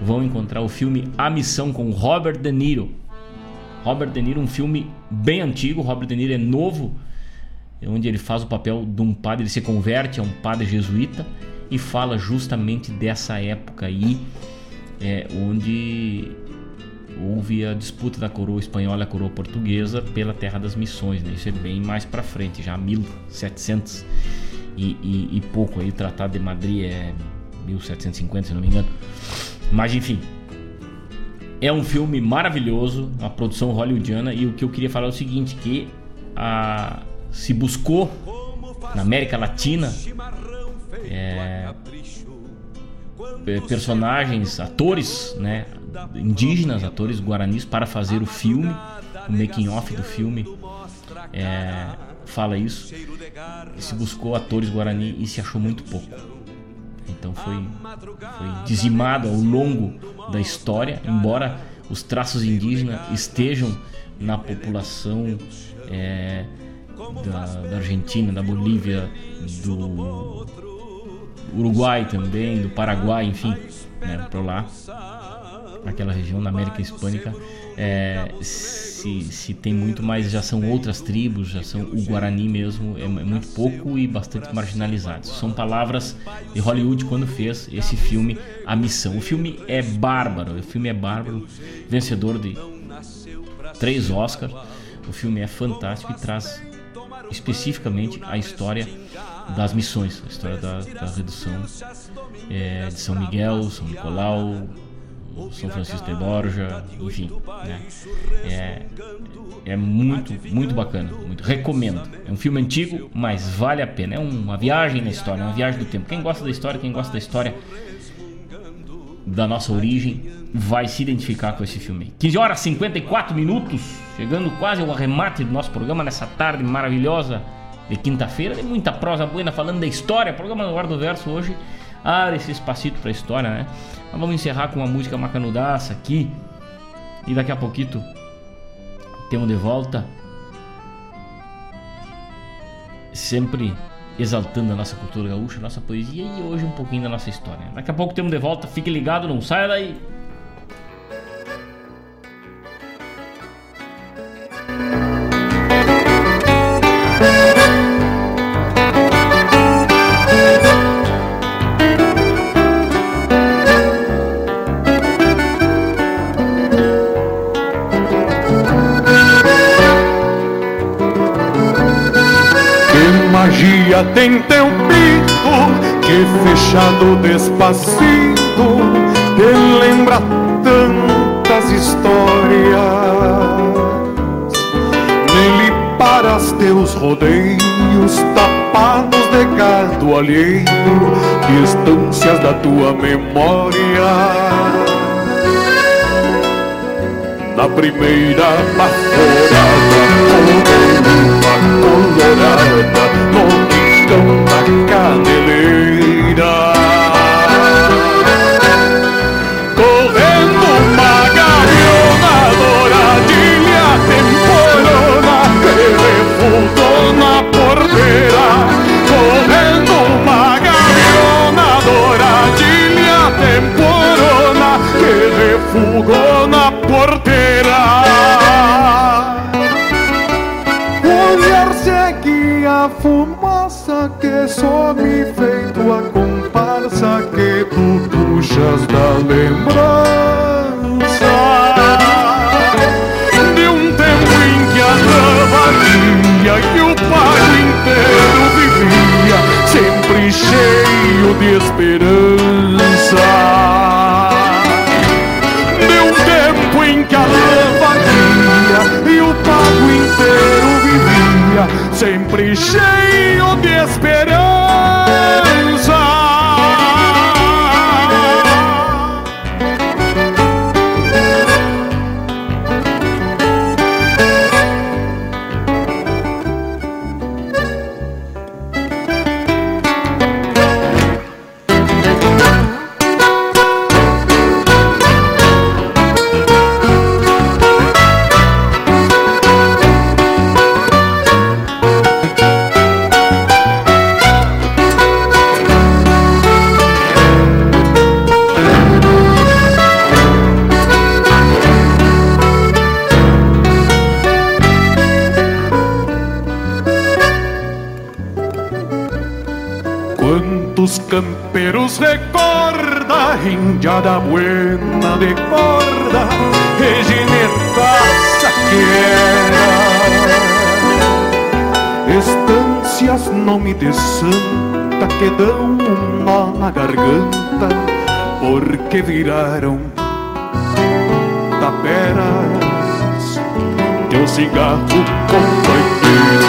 Vão encontrar o filme A Missão com Robert De Niro. Robert De Niro, um filme bem antigo. Robert De Niro é novo onde ele faz o papel de um padre, ele se converte a um padre jesuíta e fala justamente dessa época aí, é, onde houve a disputa da coroa espanhola e a coroa portuguesa pela Terra das Missões. Né? Isso é bem mais para frente, já 1700 e, e, e pouco. Aí o Tratado de Madrid é 1750, se não me engano. Mas enfim, é um filme maravilhoso, uma produção hollywoodiana. E o que eu queria falar é o seguinte: que a, se buscou na América Latina é, personagens, atores, né, indígenas, atores guaranis para fazer o filme, o making off do filme é, fala isso. Se buscou atores guarani e se achou muito pouco. Então foi, foi dizimado ao longo da história, embora os traços indígenas estejam na população é, da, da Argentina, da Bolívia, do Uruguai também, do Paraguai, enfim, né, para lá, aquela região da América Hispânica, é, se, se tem muito mais, já são outras tribos, já são o Guarani mesmo, é, é muito pouco e bastante marginalizados. São palavras de Hollywood quando fez esse filme A Missão. O filme é bárbaro, o filme é bárbaro, vencedor de três Oscars. O filme é fantástico e traz especificamente a história das missões, a história da, da redução é, de São Miguel, São Nicolau, São Francisco de Borja, enfim, né? é, é muito, muito bacana, muito recomendo. É um filme antigo, mas vale a pena. É uma viagem na história, uma viagem do tempo. Quem gosta da história, quem gosta da história da nossa origem vai se identificar com esse filme. 15 horas e 54 minutos, chegando quase ao arremate do nosso programa nessa tarde maravilhosa de quinta-feira. Tem muita prosa buena falando da história. programa do Guarda Verso hoje abre esse espacito pra história, né? Vamos encerrar com uma música macanudaça aqui. E daqui a pouquinho temos de volta. Sempre exaltando a nossa cultura gaúcha, a nossa poesia e hoje um pouquinho da nossa história. Daqui a pouco temos de volta, fique ligado, não saia daí. Tem teu pinto que fechado despacito te lembra tantas histórias. Nele paras teus rodeios tapados de gado alheio, distâncias da tua memória. Na primeira baforada, uma colorada caneleira. Correndo uma gaviona douradilha temporona que refundou na porteira. Correndo uma gaviona douradilha temporona que refugou na porteira. Da lembrança De um tempo em que a lavadinha e o pago inteiro vivia Sempre cheio de esperança. De um tempo em que a lavadinha e o pago inteiro vivia Sempre cheio de indiada buena de corda, reginetaça que era. Estâncias, nome de santa, que dão um nó na garganta, porque viraram taperas. Teu cigarro, companheiro,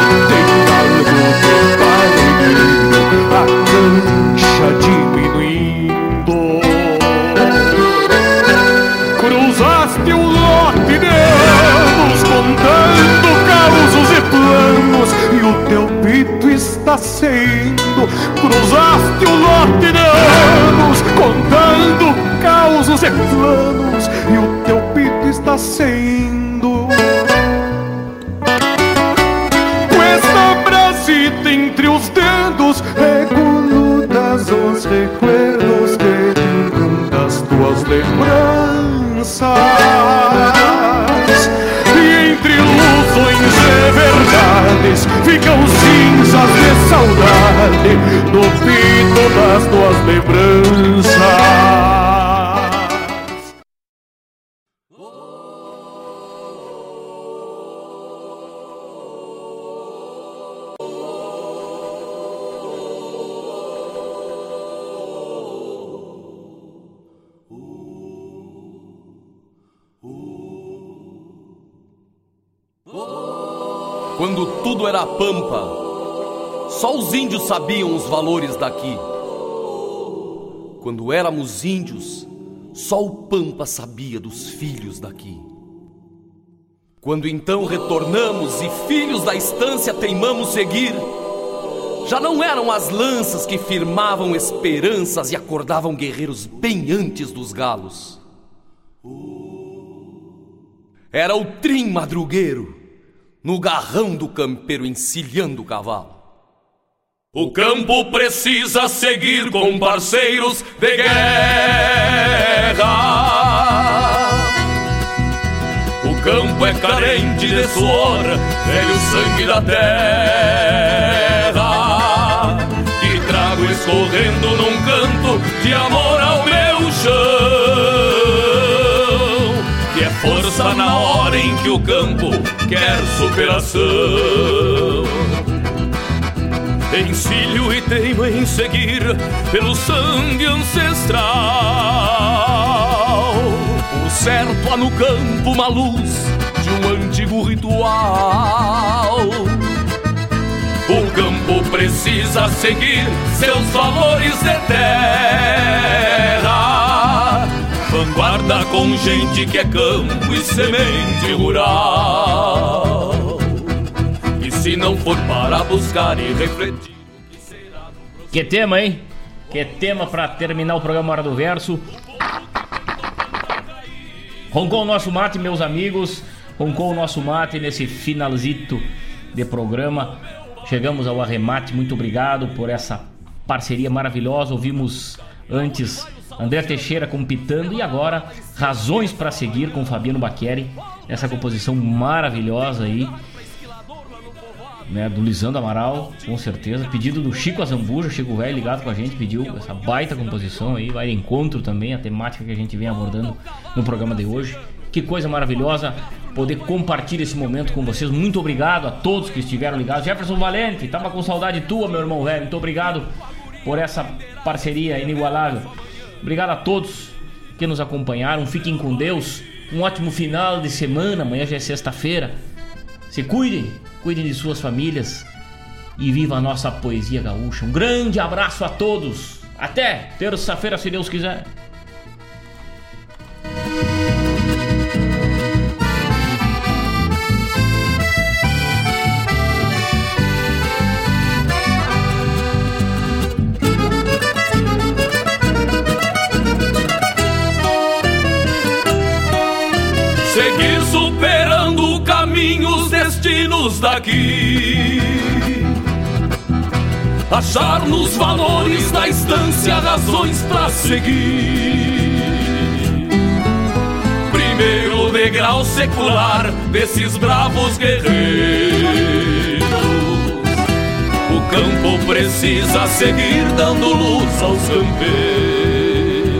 e o teu pito está sendo. Cruzaste o lote de anos contando causos e planos e o teu pito está sendo. Esta brasita entre os dedos recoludas os recuerdos que das tuas lembranças. Ficam cinzas de saudade no pito das tuas lembranças. Tudo era pampa, só os índios sabiam os valores daqui. Quando éramos índios, só o pampa sabia dos filhos daqui. Quando então retornamos e filhos da estância teimamos seguir, já não eram as lanças que firmavam esperanças e acordavam guerreiros bem antes dos galos. Era o trim madrugueiro, no garrão do campeiro encilhando o cavalo. O campo precisa seguir com parceiros de guerra. O campo é carente de suor, velho sangue da terra. E trago escorrendo num canto de amor ao meu chão. Força na hora em que o campo quer superação. Encilho e teimo em seguir pelo sangue ancestral. O certo há no campo uma luz de um antigo ritual. O campo precisa seguir seus valores de terra. Vanguarda com gente que é campo e semente rural. E se não for para buscar e refletir. Que tema, hein? Que tema pra terminar o programa Hora do Verso. Roncou o nosso mate, meus amigos. Roncou o nosso mate nesse finalzito de programa. Chegamos ao arremate. Muito obrigado por essa parceria maravilhosa. Ouvimos antes André Teixeira com Pitando e agora Razões para Seguir com Fabiano Baqueri. Essa composição maravilhosa aí. né, do Lisandro Amaral, com certeza. Pedido do Chico Azambuja, Chico Velho ligado com a gente, pediu essa baita composição aí, vai de encontro também, a temática que a gente vem abordando no programa de hoje. Que coisa maravilhosa poder compartilhar esse momento com vocês. Muito obrigado a todos que estiveram ligados. Jefferson Valente, tava com saudade tua, meu irmão velho. Muito obrigado por essa parceria inigualável. Obrigado a todos que nos acompanharam. Fiquem com Deus. Um ótimo final de semana. Amanhã já é sexta-feira. Se cuidem, cuidem de suas famílias e viva a nossa poesia gaúcha. Um grande abraço a todos. Até terça-feira, se Deus quiser. Seguir superando caminhos, destinos daqui. Achar nos valores da estância razões pra seguir. Primeiro degrau secular desses bravos guerreiros. O campo precisa seguir dando luz aos campeiros.